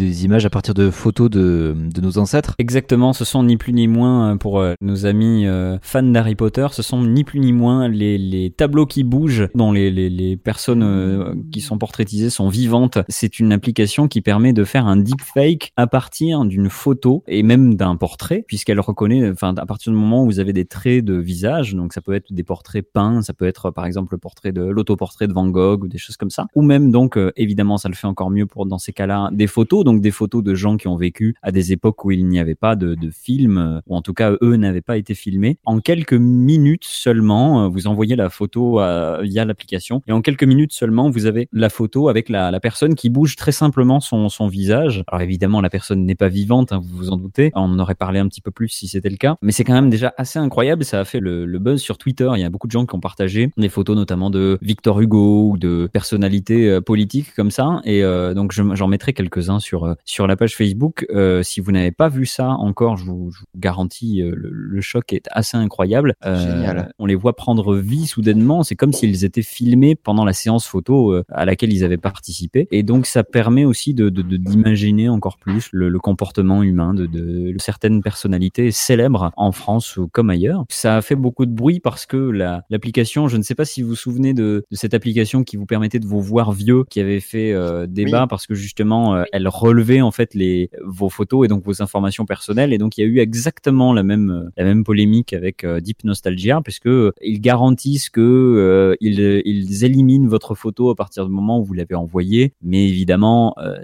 des images à partir de photos de, de nos ancêtres. Exactement, ce sont ni plus ni moins, euh, pour euh, nos amis euh, fans d'Harry Potter, ce sont ni plus ni moins les, les tableaux qui bougent, dont les, les, les personnes euh, qui sont portraitisées sont vivantes. C'est une application qui permet de faire un deepfake à partir d'une photo et même d'un portrait, puisqu'elle reconnaît, enfin, à partir du moment où vous avez des traits de visage, donc ça peut être des portraits peints, ça peut être par exemple le portrait de l'autoportrait de Van Gogh ou des choses comme ça, ou même donc, euh, évidemment, ça le fait encore mieux pour dans ces cas-là, des photos, donc des photos de gens qui ont vécu à des époques où il n'y avait pas de, de film, euh, ou en tout cas eux n'avaient pas été filmés. En quelques minutes seulement, euh, vous envoyez la photo via l'application, et en quelques minutes seulement, vous avez la photo avec la, la personne qui bouge très simplement son, son visage. Alors évidemment, la personne n'est pas vivante, hein, vous vous en doutez. On en aurait parlé un petit peu plus si c'était le cas, mais c'est quand même déjà assez incroyable. Ça a fait le, le buzz sur Twitter. Il y a beaucoup de gens qui ont partagé des photos, notamment de Victor Hugo ou de personnalités euh, politiques comme ça. Et euh, donc je- j'en mettrai quelques-uns sur euh, sur la page Facebook. Euh, si vous n'avez pas vu ça encore, je vous, je vous garantis, le, le choc est assez incroyable. Génial. On les voit prendre vie soudainement. C'est comme s'ils étaient filmés pendant la séance photo à laquelle ils avaient participé. Et donc ça permet aussi de d'imaginer encore plus le, le comportement humain de, de certaines personnalités célèbres en France ou comme ailleurs. Ça a fait beaucoup de bruit parce que la- l'application, je ne sais pas si vous vous souvenez de, de cette application qui vous permettait de vous voir vieux, qui avait fait euh, débat Oui. parce que justement euh, elle relevait en fait les vos photos et donc vos informations personnelles et donc il y a eu exactement la même euh, la même polémique avec euh, Deep Nostalgia puisque euh, ils garantissent que euh, ils, ils éliminent votre photo à partir du moment où vous l'avez envoyée mais évidemment euh,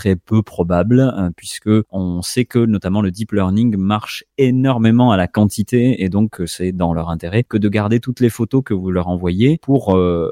très peu probable euh, puisque on sait que notamment le deep learning marche énormément à la quantité et donc euh, c'est dans leur intérêt que de garder toutes les photos que vous leur envoyez pour euh,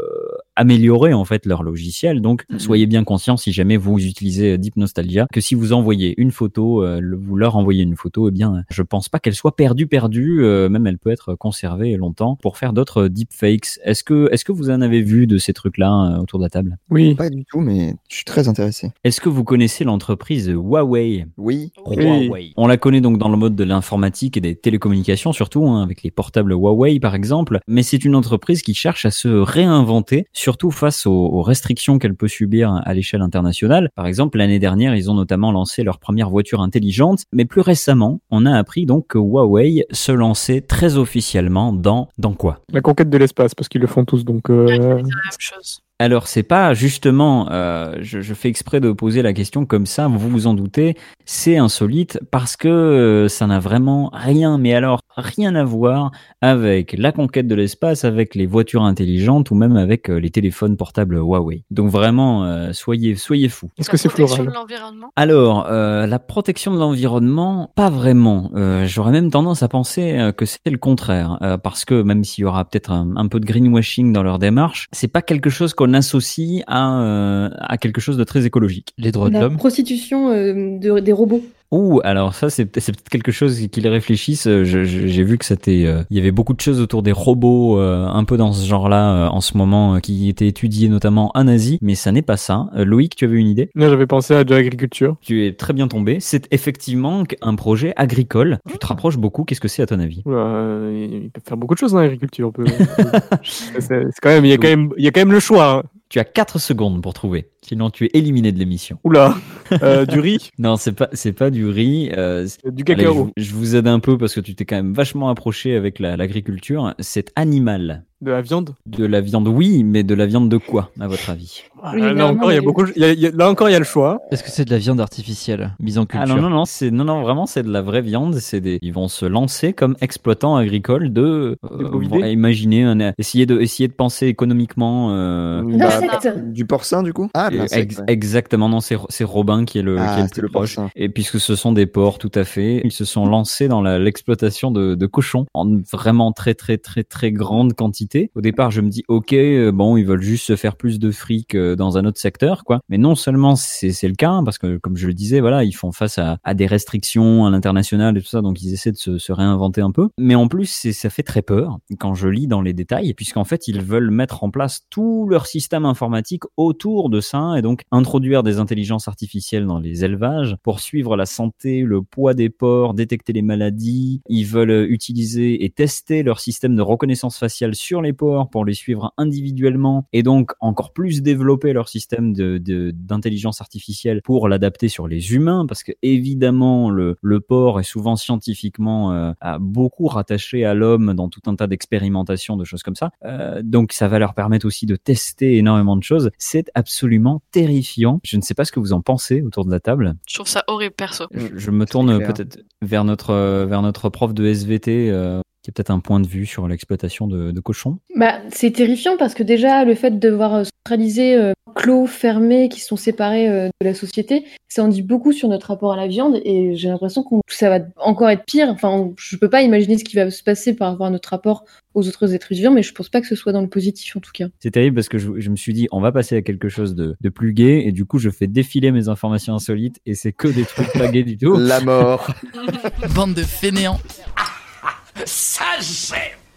améliorer en fait leur logiciel. Donc Mhm. soyez bien conscients si jamais vous utilisez Deep Nostalgia que si vous envoyez une photo, euh, le- vous leur envoyez une photo, eh bien je pense pas qu'elle soit perdue perdue, euh, même elle peut être conservée longtemps pour faire d'autres deepfakes. Est-ce que est-ce que vous en avez vu de ces trucs-là euh, autour de la table? Oui. Pas du tout, mais je suis très intéressé. Est-ce que vous connaissez l'entreprise Huawei? Oui. Oui. on la connaît donc dans le mode de l'informatique et des télécommunications surtout, hein, avec les portables Huawei par exemple, mais c'est une entreprise qui cherche à se réinventer, surtout face aux, aux restrictions qu'elle peut subir à l'échelle internationale. Par exemple, l'année dernière, ils ont notamment lancé leur première voiture intelligente, mais plus récemment, on a appris donc que Huawei se lançait très officiellement dans dans quoi? La conquête de l'espace, parce qu'ils le font tous, donc... euh, C'est la même chose. Alors c'est pas justement, euh, je, je fais exprès de poser la question comme ça, vous vous en doutez, c'est insolite parce que euh, ça n'a vraiment rien, mais alors rien à voir avec la conquête de l'espace, avec les voitures intelligentes ou même avec euh, les téléphones portables Huawei. Donc vraiment, euh, soyez, soyez fous. Est-ce que c'est floral. Alors, euh, la protection de l'environnement, pas vraiment. Euh, J'aurais même tendance à penser que c'est le contraire, euh, parce que même s'il y aura peut-être un, un peu de greenwashing dans leur démarche, c'est pas quelque chose qu'on associe à, euh, à quelque chose de très écologique. Les droits de La l'homme? prostitution euh, de- des robots. Ouh, alors ça c'est peut- c'est peut-être quelque chose qu'ils réfléchissent. Euh, J'ai vu que c'était, euh, il y avait beaucoup de choses autour des robots, euh, un peu dans ce genre-là euh, en ce moment, qui étaient étudiées notamment en Asie, mais ça n'est pas ça. Loïc, tu avais une idée? Moi, j'avais pensé à de l'agriculture. Tu es très bien tombé. C'est effectivement un projet agricole. Tu te rapproches beaucoup. Qu'est-ce que c'est à ton avis? Oula, il peut faire beaucoup de choses dans l'agriculture. c'est quand même, il y a quand même, il y a quand même le choix. hein. Tu as 4 secondes pour trouver. Sinon, tu es éliminé de l'émission. Oula, Euh, du riz, Non, c'est pas, c'est pas du riz. euh, c'est- du Allez, je, cacao, vous- je vous aide un peu parce que tu t'es quand même vachement approché avec la- l'agriculture. C'est animal. De la viande? De la viande, oui, mais de la viande de quoi, à votre avis? Ah, Oui, là, encore, il y a beaucoup. il y a- il y a- là encore, il y a le choix. Est-ce que c'est de la viande artificielle mise en culture Ah non, non, non, c'est, non, non, vraiment, c'est de la vraie viande. C'est des, ils vont se lancer comme exploitants agricoles de, euh, imaginer, un- essayer de, essayer de penser économiquement, euh, Bah. Du porcin, du coup? Ah, ex- ouais. Exactement, non, c'est c'est Robin qui est le, Ah, qui est le c'est plus le proche. porcin. Et puisque ce sont des porcs, tout à fait, ils se sont lancés dans la- l'exploitation de, de cochons en vraiment très très très très grande quantité. Au départ, je me dis, ok, euh, bon, ils veulent juste se faire plus de fric euh, dans un autre secteur, quoi. Mais non seulement c'est le cas, parce que comme je le disais, voilà, ils font face à, des restrictions à l'international et tout ça, donc ils essaient de se, se réinventer un peu. Mais en plus, ça fait très peur quand je lis dans les détails, puisqu'en fait, ils veulent mettre en place tout leur système informatique autour de ça et donc introduire des intelligences artificielles dans les élevages pour suivre la santé, le poids des porcs, détecter les maladies. Ils veulent utiliser et tester leur système de reconnaissance faciale sur les porcs pour les suivre individuellement et donc encore plus développer leur système de, de- d'intelligence artificielle pour l'adapter sur les humains parce que évidemment le, le porc est souvent scientifiquement euh, beaucoup rattaché à l'homme dans tout un tas d'expérimentations, de choses comme ça. Euh, donc ça va leur permettre aussi de tester énormément de choses. C'est absolument terrifiant. Je ne sais pas ce que vous en pensez autour de la table. Je trouve ça horrible perso. Je, je me tourne peut-être vers notre vers notre prof de SVT euh, qui a peut-être un point de vue sur l'exploitation de, de cochons. Bah, c'est terrifiant parce que déjà, le fait de voir euh, centraliser, euh, clos, fermés, qui sont séparés euh, de la société, ça en dit beaucoup sur notre rapport à la viande et j'ai l'impression que ça va encore être pire. Enfin, on- je peux pas imaginer ce qui va se passer par rapport à notre rapport aux autres êtres vivants, mais je pense pas que ce soit dans le positif en tout cas. C'est terrible parce que je, je me suis dit on va passer à quelque chose de, de plus gai et du coup je fais défiler mes informations insolites et c'est que des trucs pas gays du tout. La mort. Bande de fainéants. C'est...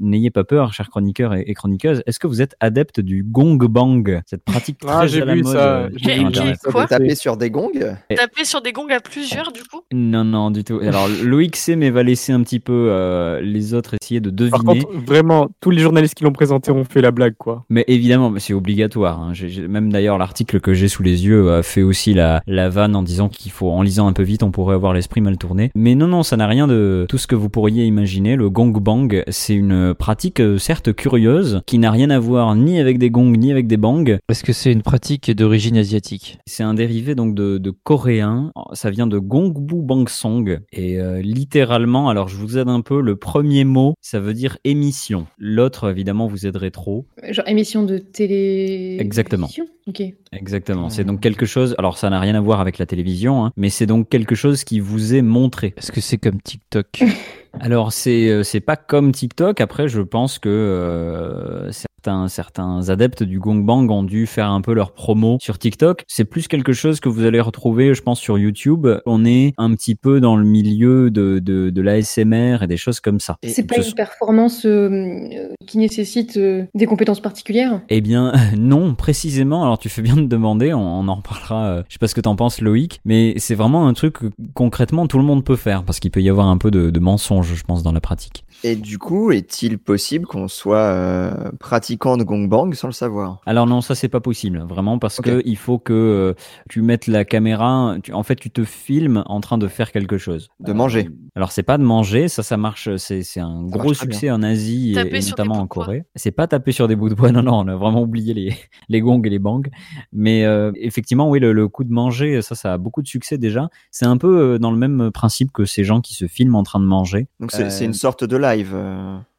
N'ayez pas peur, chers chroniqueurs et, et chroniqueuses. Est-ce que vous êtes adepte du gong bang, cette pratique très Ah, j'ai à la vu mode ça. euh, J'ai sur vu ça. Taper sur des gongs? Taper sur des gongs à plusieurs, du coup? Non, non, du tout. Alors Loïc sait, mais va laisser un petit peu euh, les autres essayer de Par deviner. contre, vraiment, tous les journalistes qui l'ont présenté ont fait la blague, quoi. Mais évidemment, c'est obligatoire. hein. J'ai- j'ai- même d'ailleurs, l'article que j'ai sous les yeux a fait aussi la, la vanne en disant qu'il faut, en lisant un peu vite, on pourrait avoir l'esprit mal tourné. Mais non, non, ça n'a rien de tout ce que vous pourriez imaginer. Le gong bang, c'est une pratique euh, certes curieuse, qui n'a rien à voir ni avec des gongs ni avec des bangs. Est-ce que c'est une pratique d'origine asiatique? C'est un dérivé donc de, de coréen. Ça vient de Gongbu Bangsong et euh, littéralement, alors je vous aide un peu. Le premier mot, ça veut dire émission. L'autre, évidemment, vous aiderait trop. Genre émission de télé. Exactement. Ok. Exactement. C'est donc quelque chose. Alors ça n'a rien à voir avec la télévision, hein, mais c'est donc quelque chose qui vous est montré. Est-ce que c'est comme TikTok? Alors c'est euh, c'est pas comme TikTok. Après, je pense que euh, certains certains adeptes du Gong Bang ont dû faire un peu leur promo sur TikTok. C'est plus quelque chose que vous allez retrouver, je pense, sur YouTube. On est un petit peu dans le milieu de de, de l'ASMR et des choses comme ça. C'est pas une sont- performance euh, euh, qui nécessite euh, des compétences particulières? Eh bien, non, précisément. Alors, tu fais bien de demander. On, on en reparlera. euh, je sais pas ce que t'en penses, Loïc, mais c'est vraiment un truc que concrètement tout le monde peut faire parce qu'il peut y avoir un peu de, de mensonge, je pense, dans la pratique. Et du coup, est-il possible qu'on soit euh, pratiquant de gong bang sans le savoir? Alors non, ça c'est pas possible, vraiment, parce Ok. que il faut que euh, tu mettes la caméra. tu- en fait, tu te filmes en train de faire quelque chose. De manger. Euh, alors c'est pas de manger, ça, ça marche. C'est c'est un Ça gros succès en Asie et, notamment en. Corée. C'est pas taper sur des bouts de bois. Non, non, on a vraiment oublié les les gongs et les bangs. gangbang. Mais euh, effectivement, oui, le, le, coup de manger, ça, ça a beaucoup de succès déjà. C'est un peu dans le même principe que ces gens qui se filment en train de manger. Donc c'est une sorte de live.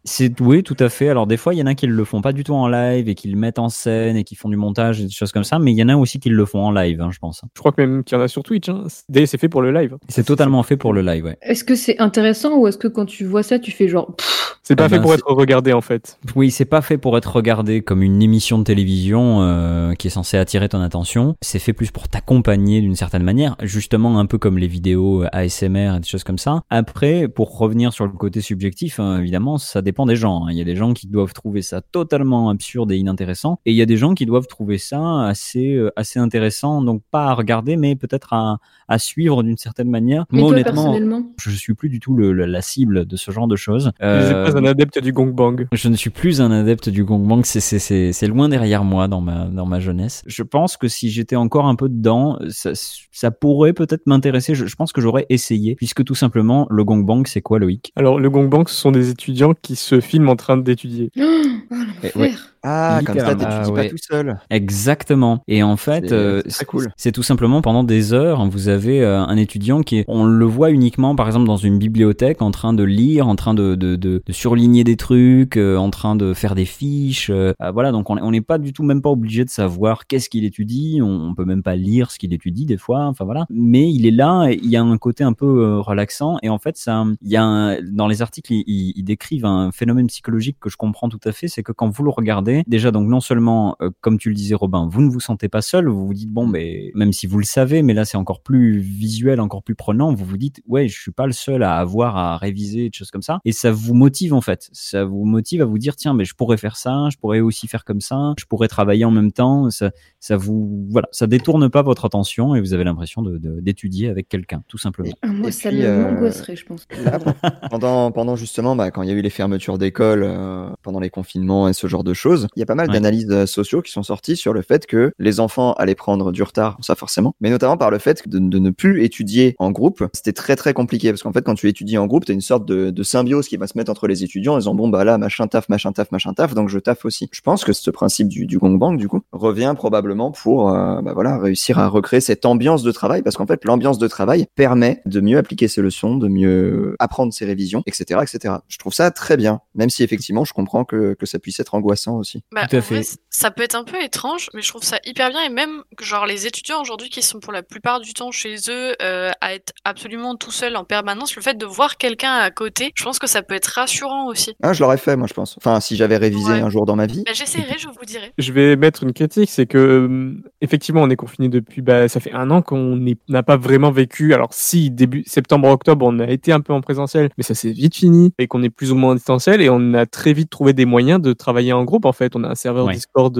C'est oui, tout à fait. Alors des fois, il y en a qui le font pas du tout en live et qui le mettent en scène et qui font du montage et des choses comme ça, mais il y en a aussi qui le font en live, hein, je pense. Je crois que même qu'il y en a sur Twitch. Hein. C'est fait pour le live. C'est totalement fait pour le live. Ouais. Est-ce que c'est intéressant ou est-ce que quand tu vois ça, tu fais genre c'est pas ah fait ben, pour être regardé en fait. Oui, c'est pas fait pour être regardé comme une émission de télévision euh, qui est censée attirer ton attention. C'est fait plus pour t'accompagner d'une certaine manière, justement un peu comme les vidéos ASMR et des choses comme ça. Après, pour revenir sur le côté subjectif, hein, évidemment, ça dépend des gens. Hein. Il y a des gens qui doivent trouver ça totalement absurde et inintéressant, et il y a des gens qui doivent trouver ça assez euh, assez intéressant, donc pas à regarder, mais peut-être à, à suivre d'une certaine manière. Moi, honnêtement, je suis plus du tout le, la cible de ce genre de choses. Euh, pas un adepte du gongbang. Je ne suis plus un adepte du gongbang. C'est c'est c'est c'est loin derrière moi dans ma dans ma jeunesse. Je pense que si j'étais encore un peu dedans, ça, ça pourrait peut-être m'intéresser. Je, je, pense que j'aurais essayé, puisque tout simplement le gongbang, c'est quoi Loïc? Alors le gongbang, ce sont des étudiants qui se filment en train d'étudier. Oh, ah, comme ça, t'étudies pas tout seul. Exactement. Et en fait, euh, c'est cool. C'est tout simplement pendant des heures, vous avez euh, un étudiant qui, est, on le voit uniquement, par exemple, dans une bibliothèque, en train de lire, en train de, de, de, de surligner des trucs, euh, en train de faire des fiches. voilà, donc on n'est pas du tout, même pas obligé de savoir qu'est-ce qu'il étudie. On, on, peut même pas lire ce qu'il étudie des fois. Enfin voilà. Mais il est là. Et il y a un côté un peu relaxant. Et en fait, ça, il y a un, dans les articles, ils, ils décrivent un phénomène psychologique que je comprends tout à fait. C'est que quand vous le regardez Déjà, donc non seulement, euh, comme tu le disais Robin, vous ne vous sentez pas seul, vous vous dites bon, mm. mais même si vous le savez, mais là c'est encore plus visuel, encore plus prenant. Vous vous dites ouais, je suis pas le seul à avoir à réviser, des choses comme ça, et ça vous motive en fait. Ça vous motive à vous dire tiens, mais je pourrais faire ça, je pourrais aussi faire comme ça, je pourrais travailler en même temps. Ça, ça vous voilà, ça détourne pas votre attention et vous avez l'impression de d'étudier avec quelqu'un, tout simplement. Ah, moi, ça me euh, je pense. pendant pendant justement, bah, quand il y a eu les fermetures d'école, euh, pendant les confinements et ce genre de choses il y a pas mal d'analyses euh, sociaux qui sont sorties sur le fait que les enfants allaient prendre du retard, ça forcément, mais notamment par le fait de, de ne plus étudier en groupe. C'était très très compliqué parce qu'en fait, quand tu étudies en groupe, tu as une sorte de, de, symbiose qui va se mettre entre les étudiants en disant bon bah là machin taf, machin taf, machin taf, donc je taf aussi. Je pense que ce principe du, du gongbang du coup revient probablement pour euh, bah voilà réussir à recréer cette ambiance de travail parce qu'en fait l'ambiance de travail permet de mieux appliquer ses leçons, de mieux apprendre ses révisions, etc., etc. Je trouve ça très bien, même si effectivement je comprends que, que ça puisse être angoissant aussi. Bah, Tout à fait. ça peut être un peu étrange, mais je trouve ça hyper bien. Et même, genre, les étudiants aujourd'hui qui sont pour la plupart du temps chez eux euh, à être absolument tout seuls en permanence, le fait de voir quelqu'un à côté, je pense que ça peut être rassurant aussi. Ah, je l'aurais fait, moi, je pense. Enfin, si j'avais révisé un jour dans ma vie. Bah, J'essaierai, je vous dirai. Je vais mettre une critique, c'est que, euh, effectivement, on est confiné depuis, bah, ça fait un an qu'on n'a pas vraiment vécu. Alors, si, début septembre-octobre, on a été un peu en présentiel, mais ça s'est vite fini et qu'on est plus ou moins en distanciel et on a très vite trouvé des moyens de travailler en groupe, en fait. On a un serveur Discord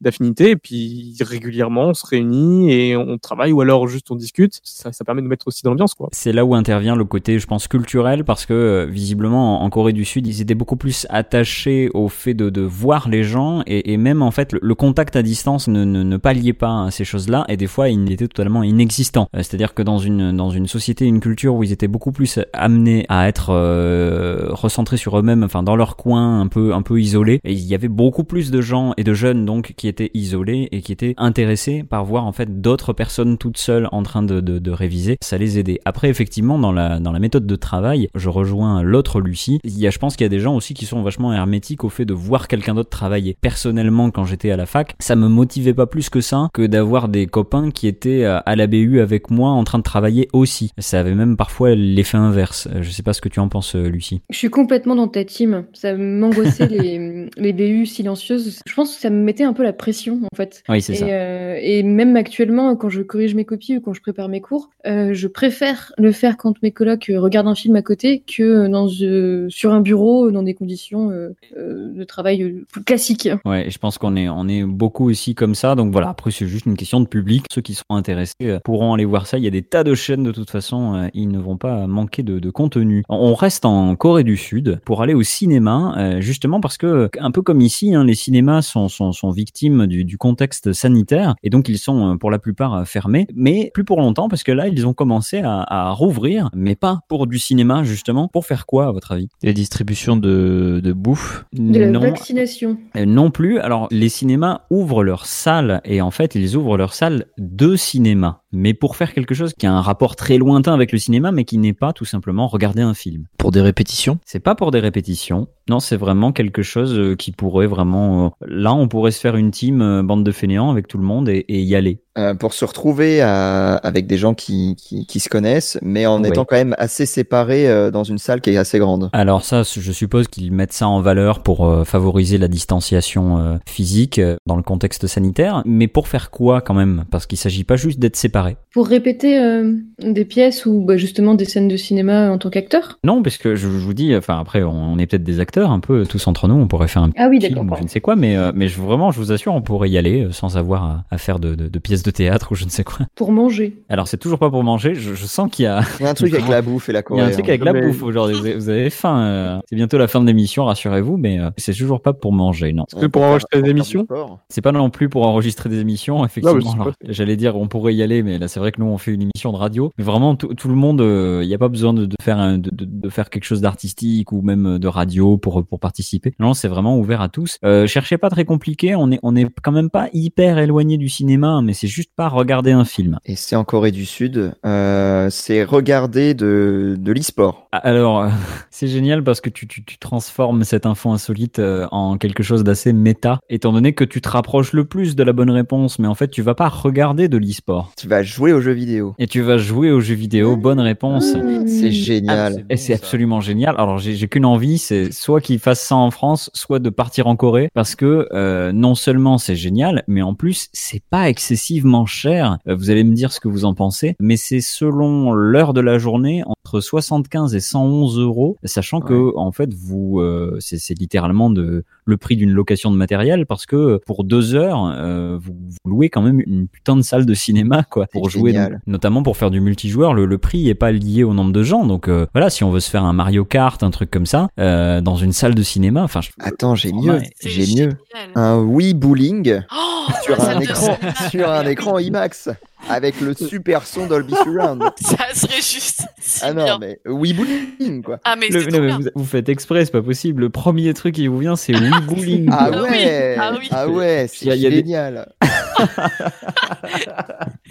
d'affinité et puis régulièrement on se réunit et on travaille ou alors juste on discute. Ça, ça permet de mettre aussi dans l'ambiance quoi. C'est là où intervient le côté, je pense, culturel parce que euh, visiblement en Corée du Sud ils étaient beaucoup plus attachés au fait de, de voir les gens et, et, même en fait le, contact à distance ne, ne, ne palliait pas à ces choses-là et des fois il était totalement inexistant. Euh, c'est-à-dire que dans une dans une société, une culture où ils étaient beaucoup plus amenés à être euh, recentrés sur eux-mêmes, enfin dans leur coin un peu un peu isolés, et il y avait beaucoup plus de gens et de jeunes donc qui étaient isolés et qui étaient intéressés par voir en fait d'autres personnes toutes seules en train de, de, de, réviser, ça les aidait. Après effectivement dans la dans la méthode de travail, je rejoins l'autre Lucie. Il y a, je pense qu'il y a des gens aussi qui sont vachement hermétiques au fait de voir quelqu'un d'autre travailler. Personnellement, quand j'étais à la fac, ça me motivait pas plus que ça que d'avoir des copains qui étaient euh, à la BU avec moi en train de travailler aussi. Ça avait même parfois l'effet inverse. Je sais pas ce que tu en penses, euh, Lucie. Je suis complètement dans ta team. Ça m'angoissait les, les BU Je pense que ça me mettait un peu la pression en fait. Oui, c'est ça. Euh, et même actuellement, quand je corrige mes copies ou quand je prépare mes cours, euh, je préfère le faire quand mes colocs euh, regardent un film à côté que dans euh, sur un bureau dans des conditions de travail classiques. Ouais, je pense qu'on est on est beaucoup aussi comme ça. Donc voilà, après c'est juste une question de public. Ceux qui sont intéressés pourront aller voir ça. Il y a des tas de chaînes de toute façon. ils ne vont pas manquer de, de, contenu. On reste en Corée du Sud pour aller au cinéma, justement parce que un peu comme ici, aussi, hein, les cinémas sont, sont, sont victimes du, du, contexte sanitaire et donc ils sont euh, pour la plupart euh, fermés, mais plus pour longtemps parce que là ils ont commencé à, à rouvrir, mais pas pour du cinéma justement. Pour faire quoi à votre avis? La distribution de, de bouffe? De la vaccination Non plus. Alors les cinémas ouvrent leurs salles et en fait ils ouvrent leurs salles de cinéma mais pour faire quelque chose qui a un rapport très lointain avec le cinéma, mais qui n'est pas tout simplement regarder un film. Pour des répétitions? C'est pas pour des répétitions. Non, c'est vraiment quelque chose euh, qui pourrait vraiment. Euh, là, on pourrait se faire une team euh, bande de fainéants avec tout le monde et, et y aller. Euh, pour se retrouver à, avec des gens qui, qui, qui, se connaissent, mais en Ouais. étant quand même assez séparés euh, dans une salle qui est assez grande. Alors ça, je suppose qu'ils mettent ça en valeur pour euh, favoriser la distanciation physique dans le contexte sanitaire. Mais pour faire quoi quand même? Parce qu'il s'agit pas juste d'être séparés. Pour répéter euh, des pièces ou bah, justement des scènes de cinéma en tant qu'acteur Non, parce que je, je vous dis, enfin après, on, on est peut-être des acteurs un peu tous entre nous. On pourrait faire un Ah oui, film je ne sais quoi, mais, euh, mais je, vraiment, je vous assure, on pourrait y aller euh, sans avoir à, à faire de, de, de pièces de théâtre ou je ne sais quoi. Pour manger. Alors, c'est toujours pas pour manger. Je, je sens qu'il y a, Il y a un truc avec la bouffe et la il y Corée. a un truc hein. avec la Mais- bouffe aujourd'hui. Vous avez, vous avez faim. euh, c'est bientôt la fin de l'émission, rassurez-vous, mais euh, c'est toujours pas pour manger, non. que pour enregistrer des émissions? C'est pas non plus pour enregistrer des émissions, effectivement. c'est J'allais dire on pourrait y aller, mais là c'est vrai que nous on fait une émission de radio. Mais vraiment tout, le monde, il n'y a pas besoin de, de faire un- de, de- de faire quelque chose d'artistique ou même de radio pour pour participer. Non, c'est vraiment ouvert à tous. Euh, cherchez pas très compliqué. On est on est quand même pas hyper éloigné du cinéma, mais c'est juste pas regarder un film. Et c'est en Corée du Sud. Euh, c'est regarder de, de l'e-sport. Ah, Alors, euh, c'est génial parce que tu, tu, tu transformes cette info insolite euh, en quelque chose d'assez méta, étant donné que tu te rapproches le plus de la bonne réponse, mais en fait, tu vas pas regarder de l'e-sport. Tu vas jouer aux jeux vidéo. Et tu vas jouer aux jeux vidéo, bonne réponse. C'est Mmh. génial. Et c'est absolument génial. Alors j'ai j'ai qu'une envie, c'est soit qu'ils fassent ça en France, soit de partir en Corée, parce que euh, non seulement c'est génial, mais en plus c'est pas excessivement cher. Euh, vous allez me dire ce que vous en pensez, mais c'est selon l'heure de la journée entre 75 et 111 euros, sachant que en fait vous euh, c'est littéralement de le prix d'une location de matériel, parce que pour deux heures euh, vous, vous louez quand même une putain de salle de cinéma quoi pour jouer, donc, notamment pour faire du multijoueur. Le, le prix est pas lié au nombre de gens, donc euh, voilà si on veut se faire un Mario Kart, un truc comme ça, euh, dans une salle de cinéma, enfin je- Attends, j'ai mieux. J'ai mieux. Un Wii Bowling Oh, sur un écran, sur un écran IMAX avec le super son Dolby Surround. Ça serait juste Ah non, bien. mais Wii Bowling quoi. Ah mais Le- c'est non, trop mais bien. vous, vous faites exprès, c'est pas possible. Le premier truc qui vous vient, c'est Wii Bowling. Ah quoi. oui, ouais, ah oui. ah ouais, c'est il y a des- génial.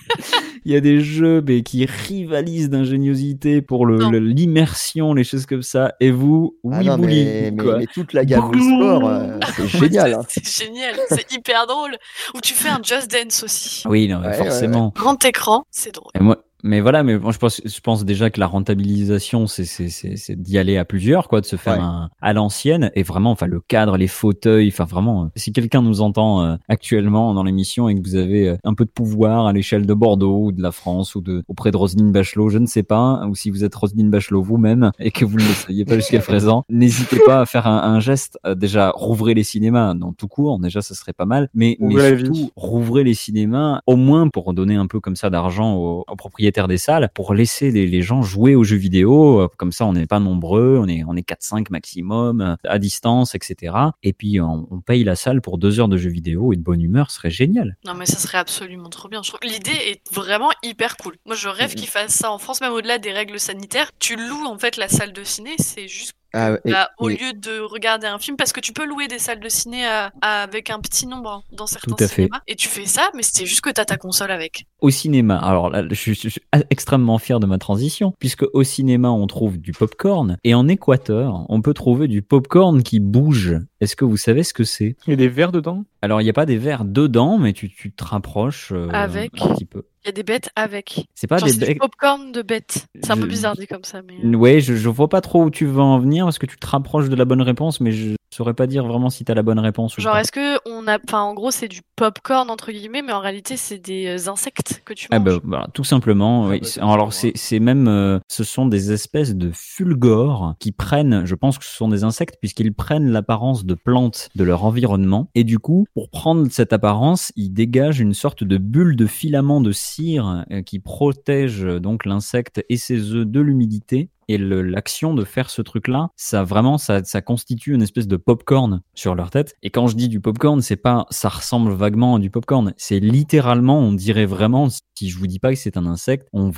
Il y a des jeux mais, qui rivalisent d'ingéniosité pour le- Non. le- l'immersion, les choses comme ça. Et vous, Ah Wii non, mais, Bowling. mais, quoi. mais toute la gamme Wii Sport, euh, c'est génial. hein. C'est génial, c'est hyper drôle. Ou tu fais un Just Dance aussi. Oui, non, mais Ouais, ouais, forcément. Grand écran, c'est drôle. Et moi, mais voilà, mais moi je pense, je pense déjà que la rentabilisation, c'est c'est c'est c'est d'y aller à plusieurs, quoi, de se faire Ouais. un à l'ancienne et vraiment, enfin le cadre, les fauteuils, enfin vraiment. euh, Si quelqu'un nous entend euh, actuellement dans l'émission et que vous avez euh, un peu de pouvoir à l'échelle de Bordeaux ou de la France ou de auprès de Roselyne Bachelot, je ne sais pas, ou si vous êtes Roselyne Bachelot vous-même et que vous ne le saviez pas jusqu'à présent, n'hésitez pas à faire un, un geste. euh, déjà, rouvrez les cinémas dans tout court, déjà ça serait pas mal, mais mais surtout rouvrez les cinémas au moins pour donner un peu comme ça d'argent aux, aux propriétaires des salles pour laisser les, les gens jouer aux jeux vidéo Euh, comme ça on n'est pas nombreux on est on est 4 5 maximum euh, à distance etc et puis on, on paye la salle pour deux heures de jeux vidéo et de bonne humeur ce serait génial Non mais ça serait absolument trop bien. L'idée est vraiment hyper cool. Moi je rêve qu'ils fassent ça en France, même au-delà des règles sanitaires. Tu loues en fait la salle de ciné, c'est juste Ah, et- bah, au et- lieu de regarder un film, parce que tu peux louer des salles de ciné à- à- avec un petit nombre hein, dans certains Tout à fait. cinémas. Et tu fais ça, mais c'est juste que t'as ta console avec. au cinéma alors là je, suis- je suis extrêmement fier de ma transition puisque au cinéma on trouve du popcorn et en Équateur on peut trouver du popcorn qui bouge est-ce que vous savez ce que c'est? Il y a des verres dedans? Alors il n'y a pas des verres dedans mais tu, tu te rapproches euh, Avec. un petit peu Il y a des bêtes avec. c'est pas Genre des du becs popcorn de bêtes. C'est un peu bizarre dit comme ça, mais. Ouais, je, je vois pas trop où tu veux en venir parce que tu te rapproches de la bonne réponse, mais je saurais pas dire vraiment si t'as la bonne réponse Genre, est-ce que on a, enfin, en gros, c'est du popcorn entre guillemets, mais en réalité, c'est des euh, insectes que tu Ah manges. bah, voilà, tout simplement. oui. bah, Alors c'est c'est même, euh, ce sont des espèces de fulgores qui prennent, je pense que ce sont des insectes puisqu'ils prennent l'apparence de plantes de leur environnement et du coup, pour prendre cette apparence, ils dégagent une sorte de bulle de filament de cire euh, qui protège donc l'insecte et ses œufs de l'humidité et l'action de faire ce truc-là, ça vraiment, ça, ça constitue une espèce de popcorn sur leur tête. Et quand je dis du popcorn, c'est pas, ça ressemble vaguement à du popcorn. C'est littéralement, on dirait vraiment, si je vous dis pas que c'est un insecte, on,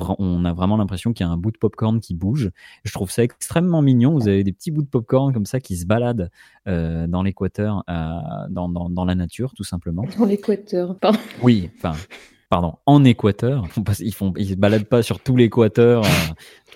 a vraiment l'impression qu'il y a un bout de popcorn qui bouge. Je trouve ça extrêmement mignon. Vous avez des petits bouts de popcorn comme ça qui se baladent euh, dans l'équateur, euh, dans, dans, dans la nature, tout simplement. Dans l'équateur, pardon. Oui, enfin, pardon, en Équateur. Ils font pas- Ils, font, ils se baladent pas sur tout l'Équateur, euh,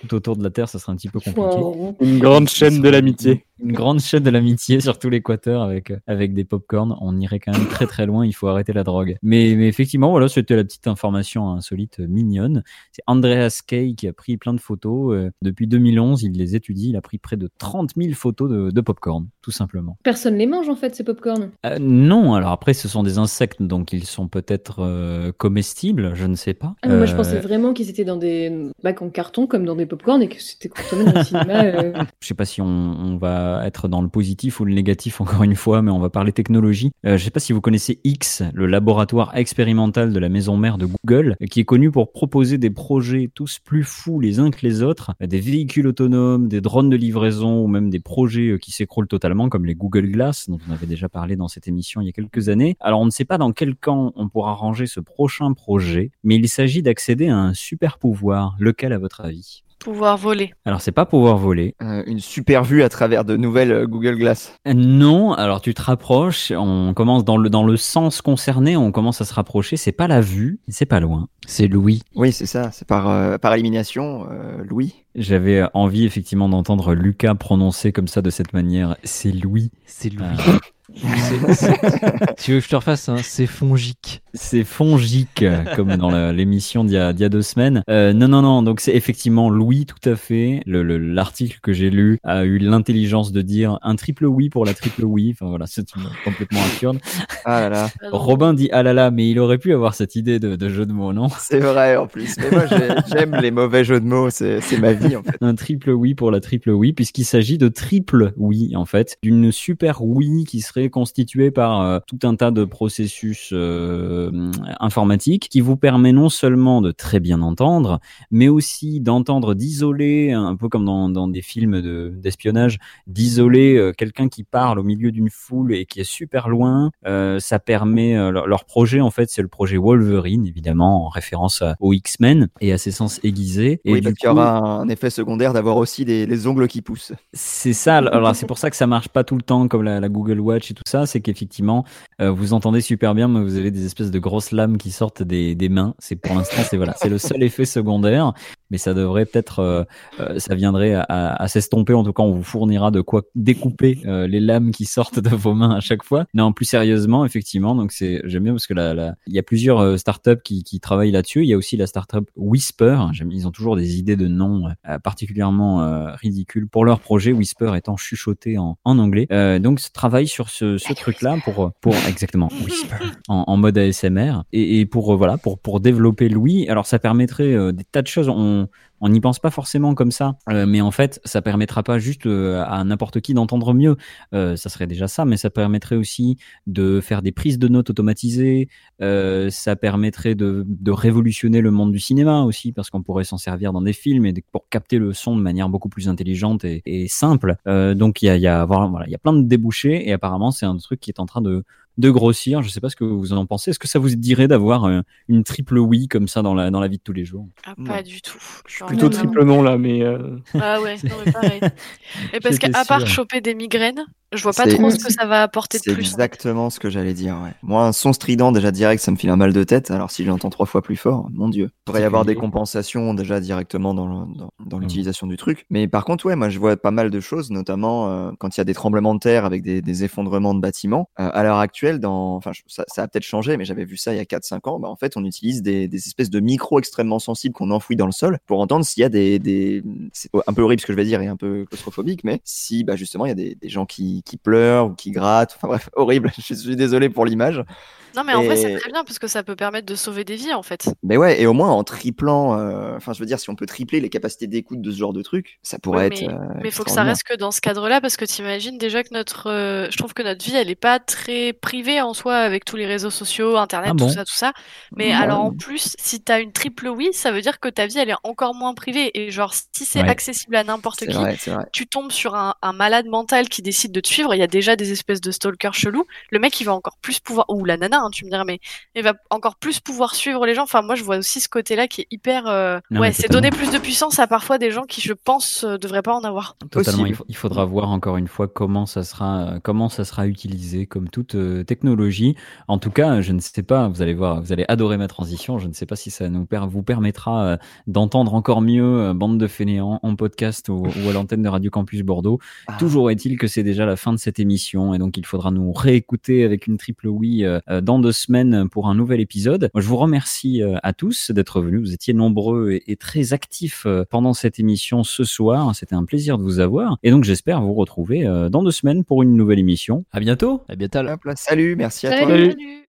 tout autour de la Terre, ça serait un petit peu compliqué. Wow. Une grande chaîne de l'amitié. Une grande chaîne de l'amitié sur tout l'Équateur avec, euh, avec des popcorn. On irait quand même très très loin, il faut arrêter la drogue. Mais, mais effectivement, voilà, c'était la petite information insolite euh, mignonne. C'est Andreas Kay qui a pris plein de photos. euh, depuis 2011, il les étudie. Il a pris près de 30 000 photos de, de popcorn, tout simplement. Personne les mange en fait, ces popcorn. Euh, non, alors après, ce sont des insectes, donc ils sont peut-être euh, comestibles, je ne sais pas. Ah, Moi, je pensais vraiment qu'ils étaient dans des bacs en carton, comme dans des popcorn, et que c'était consommé dans cinéma. euh. Je sais pas si on, on va être dans le positif ou le négatif encore une fois, mais on va parler technologie. Euh, je sais pas si vous connaissez X, le laboratoire expérimental de la maison mère de Google, qui est connu pour proposer des projets tous plus fous les uns que les autres, des véhicules autonomes, des drones de livraison ou même des projets euh, qui s'écroulent totalement comme les Google Glass dont on avait déjà parlé dans cette émission il y a quelques années. Alors on ne sait pas dans quel camp on pourra ranger ce prochain projet, mais il s'agit d'accéder à un super pouvoir. Lequel à votre avis? Pouvoir voler. Alors c'est pas pouvoir voler, Euh, une super vue à travers de nouvelles euh, Google Glass. Non, alors tu te rapproches, on commence dans le, dans le sens concerné, on commence à se rapprocher, c'est pas la vue, c'est pas loin. C'est Louis. Oui, c'est ça. C'est par, euh, par élimination, euh, Louis. J'avais envie effectivement d'entendre Lucas prononcer comme ça de cette manière, c'est Louis. C'est Louis. Tu veux que je te refasse hein C'est fongique. c'est fongique, comme dans l'émission d'il y, a- d'il y a deux semaines. Euh, non, non, non, donc c'est effectivement Louis, tout à fait. Le- le- L'article que j'ai lu a eu l'intelligence de dire un triple oui pour la triple oui. Enfin voilà, c'est complètement absurde. Ah là là. Robin dit ah là là, mais il aurait pu avoir cette idée de, de jeu de mots, non? C'est vrai en plus. Mais moi, j'ai- j'aime les mauvais jeux de mots. C'est c'est ma vie en fait. un triple oui pour la triple oui, puisqu'il s'agit de triple oui, en fait, d'une super oui qui serait constituée par euh, tout un tas de processus euh, informatiques qui vous permet non seulement de très bien entendre, mais aussi d'entendre, d'isoler, un peu comme dans, dans des films de- d'espionnage, d'isoler euh, quelqu'un qui parle au milieu d'une foule et qui est super loin. Euh, ça permet, euh, leur, projet, en fait, c'est le projet Wolverine, évidemment, en référence à- aux X-Men et à ses sens aiguisés. Et oui, parce qu'il y aura un effet secondaire d'avoir aussi des, les ongles qui poussent. c'est ça. Alors c'est pour ça que ça marche pas tout le temps comme la, la Google Watch tout ça. C'est qu'effectivement, euh, vous entendez super bien, mais vous avez des espèces de grosses lames qui sortent des, mains. C'est pour l'instant, c'est voilà, c'est le seul effet secondaire. Mais ça devrait peut-être, euh, euh, ça viendrait à, à- à s'estomper. En tout cas, on vous fournira de quoi découper les lames qui sortent de vos mains à chaque fois. Non, plus sérieusement, effectivement. Donc c'est, j'aime bien parce que la- il y a plusieurs startups qui, travaillent là-dessus. Il y a aussi la startup Whisper. Ils ont toujours des idées de noms particulièrement ridicules pour leur projet. Whisper étant chuchoté en, en anglais. Donc, ce travail sur ce, ce truc-là pour pour exactement Whisper en, en mode ASMR et, et pour euh, voilà pour pour développer Louis. Alors, ça permettrait euh, des tas de choses. On on n'y pense pas forcément comme ça, euh, mais en fait, ça permettra pas juste euh, à n'importe qui d'entendre mieux. Euh, ça serait déjà ça, mais ça permettrait aussi de faire des prises de notes automatisées. Ça permettrait de, révolutionner le monde du cinéma aussi, parce qu'on pourrait s'en servir dans des films et pour capter le son de manière beaucoup plus intelligente et, simple. Donc il y a, y a y a plein de débouchés et apparemment c'est un truc qui est en train de de grossir. Je sais pas ce que vous en pensez. Est-ce que ça vous dirait d'avoir euh, une triple oui comme ça dans la dans la vie de tous les jours? Ah, pas du tout. Plutôt non. triple non là, mais euh, Ah ouais, non, mais pareil. Mais parce qu'à part choper des migraines, je vois pas trop ce que ça va apporter de C'est plus. exactement ce que j'allais dire. Ouais. Moi, un son strident déjà direct, ça me file un mal de tête. Alors si j'entends trois fois plus fort, mon dieu. Il pourrait y avoir des compensations déjà directement dans, le- dans, dans Mhm. l'utilisation du truc. Mais par contre, ouais, moi je vois pas mal de choses, notamment euh, quand il y a des tremblements de terre avec des, des effondrements de bâtiments. Euh, à l'heure actuelle, dans, enfin, je- ça, ça a peut-être changé, mais j'avais vu ça il y a 4-5 ans. Bah, en fait, on utilise des, des espèces de micros extrêmement sensibles qu'on enfouit dans le sol pour entendre s'il y a des, des... c'est un peu horrible ce que je vais dire et un peu claustrophobique, mais si bah justement il y a des, des gens qui, qui pleurent ou qui grattent, enfin bref, horrible. Je suis désolé pour l'image. Non, mais en vrai, c'est très bien parce que ça peut permettre de sauver des vies en fait. Mais ouais, et au moins en triplant, euh, enfin je veux dire, si on peut tripler les capacités d'écoute de ce genre de truc, ça pourrait Oui, être. mais, euh, mais faut que ça reste que dans ce cadre-là parce que t'imagines déjà que notre, euh, je trouve que notre vie elle est pas très privée en soi avec tous les réseaux sociaux, internet, Ah tout ça, tout ça. Mais Ouais. alors en plus, si t'as une triple oui, ça veut dire que ta vie elle est encore moins privée et genre si c'est Ouais. accessible à n'importe qui, vrai. tu tombes sur un, un malade mental qui décide de te suivre, il y a déjà des espèces de stalkers chelous, le mec il va encore plus pouvoir, ou la nana, hein, tu me dirais, mais il va encore plus pouvoir suivre les gens. Enfin, moi je vois aussi ce côté-là qui est hyper. euh, Non, ouais, c'est donner plus de puissance à parfois des gens qui, je pense, euh, devraient pas en avoir. Totalement. Il, faudra voir encore une fois comment ça sera, comment ça sera utilisé, comme toute euh, technologie. En tout cas, je ne sais pas. Vous allez voir, vous allez adorer ma transition. Je ne sais pas si ça nous per- vous permettra euh, d'entendre encore mieux euh, bande de fainéants en podcast ou, ou à l'antenne de Radio Campus Bordeaux. Ah. Toujours est-il que c'est déjà la fin de cette émission et donc il faudra nous réécouter avec une triple oui euh, euh, dans deux semaines pour un nouvel épisode. Moi, je vous remercie euh, à tous d'être venus. Vous étiez nombreux et, et très actifs euh, pendant cette émission ce soir. C'était un plaisir de vous avoir et donc j'espère vous retrouver euh, dans deux semaines pour une nouvelle émission. À bientôt. À bientôt. Hop là, salut, merci à Salut. toi. Salut.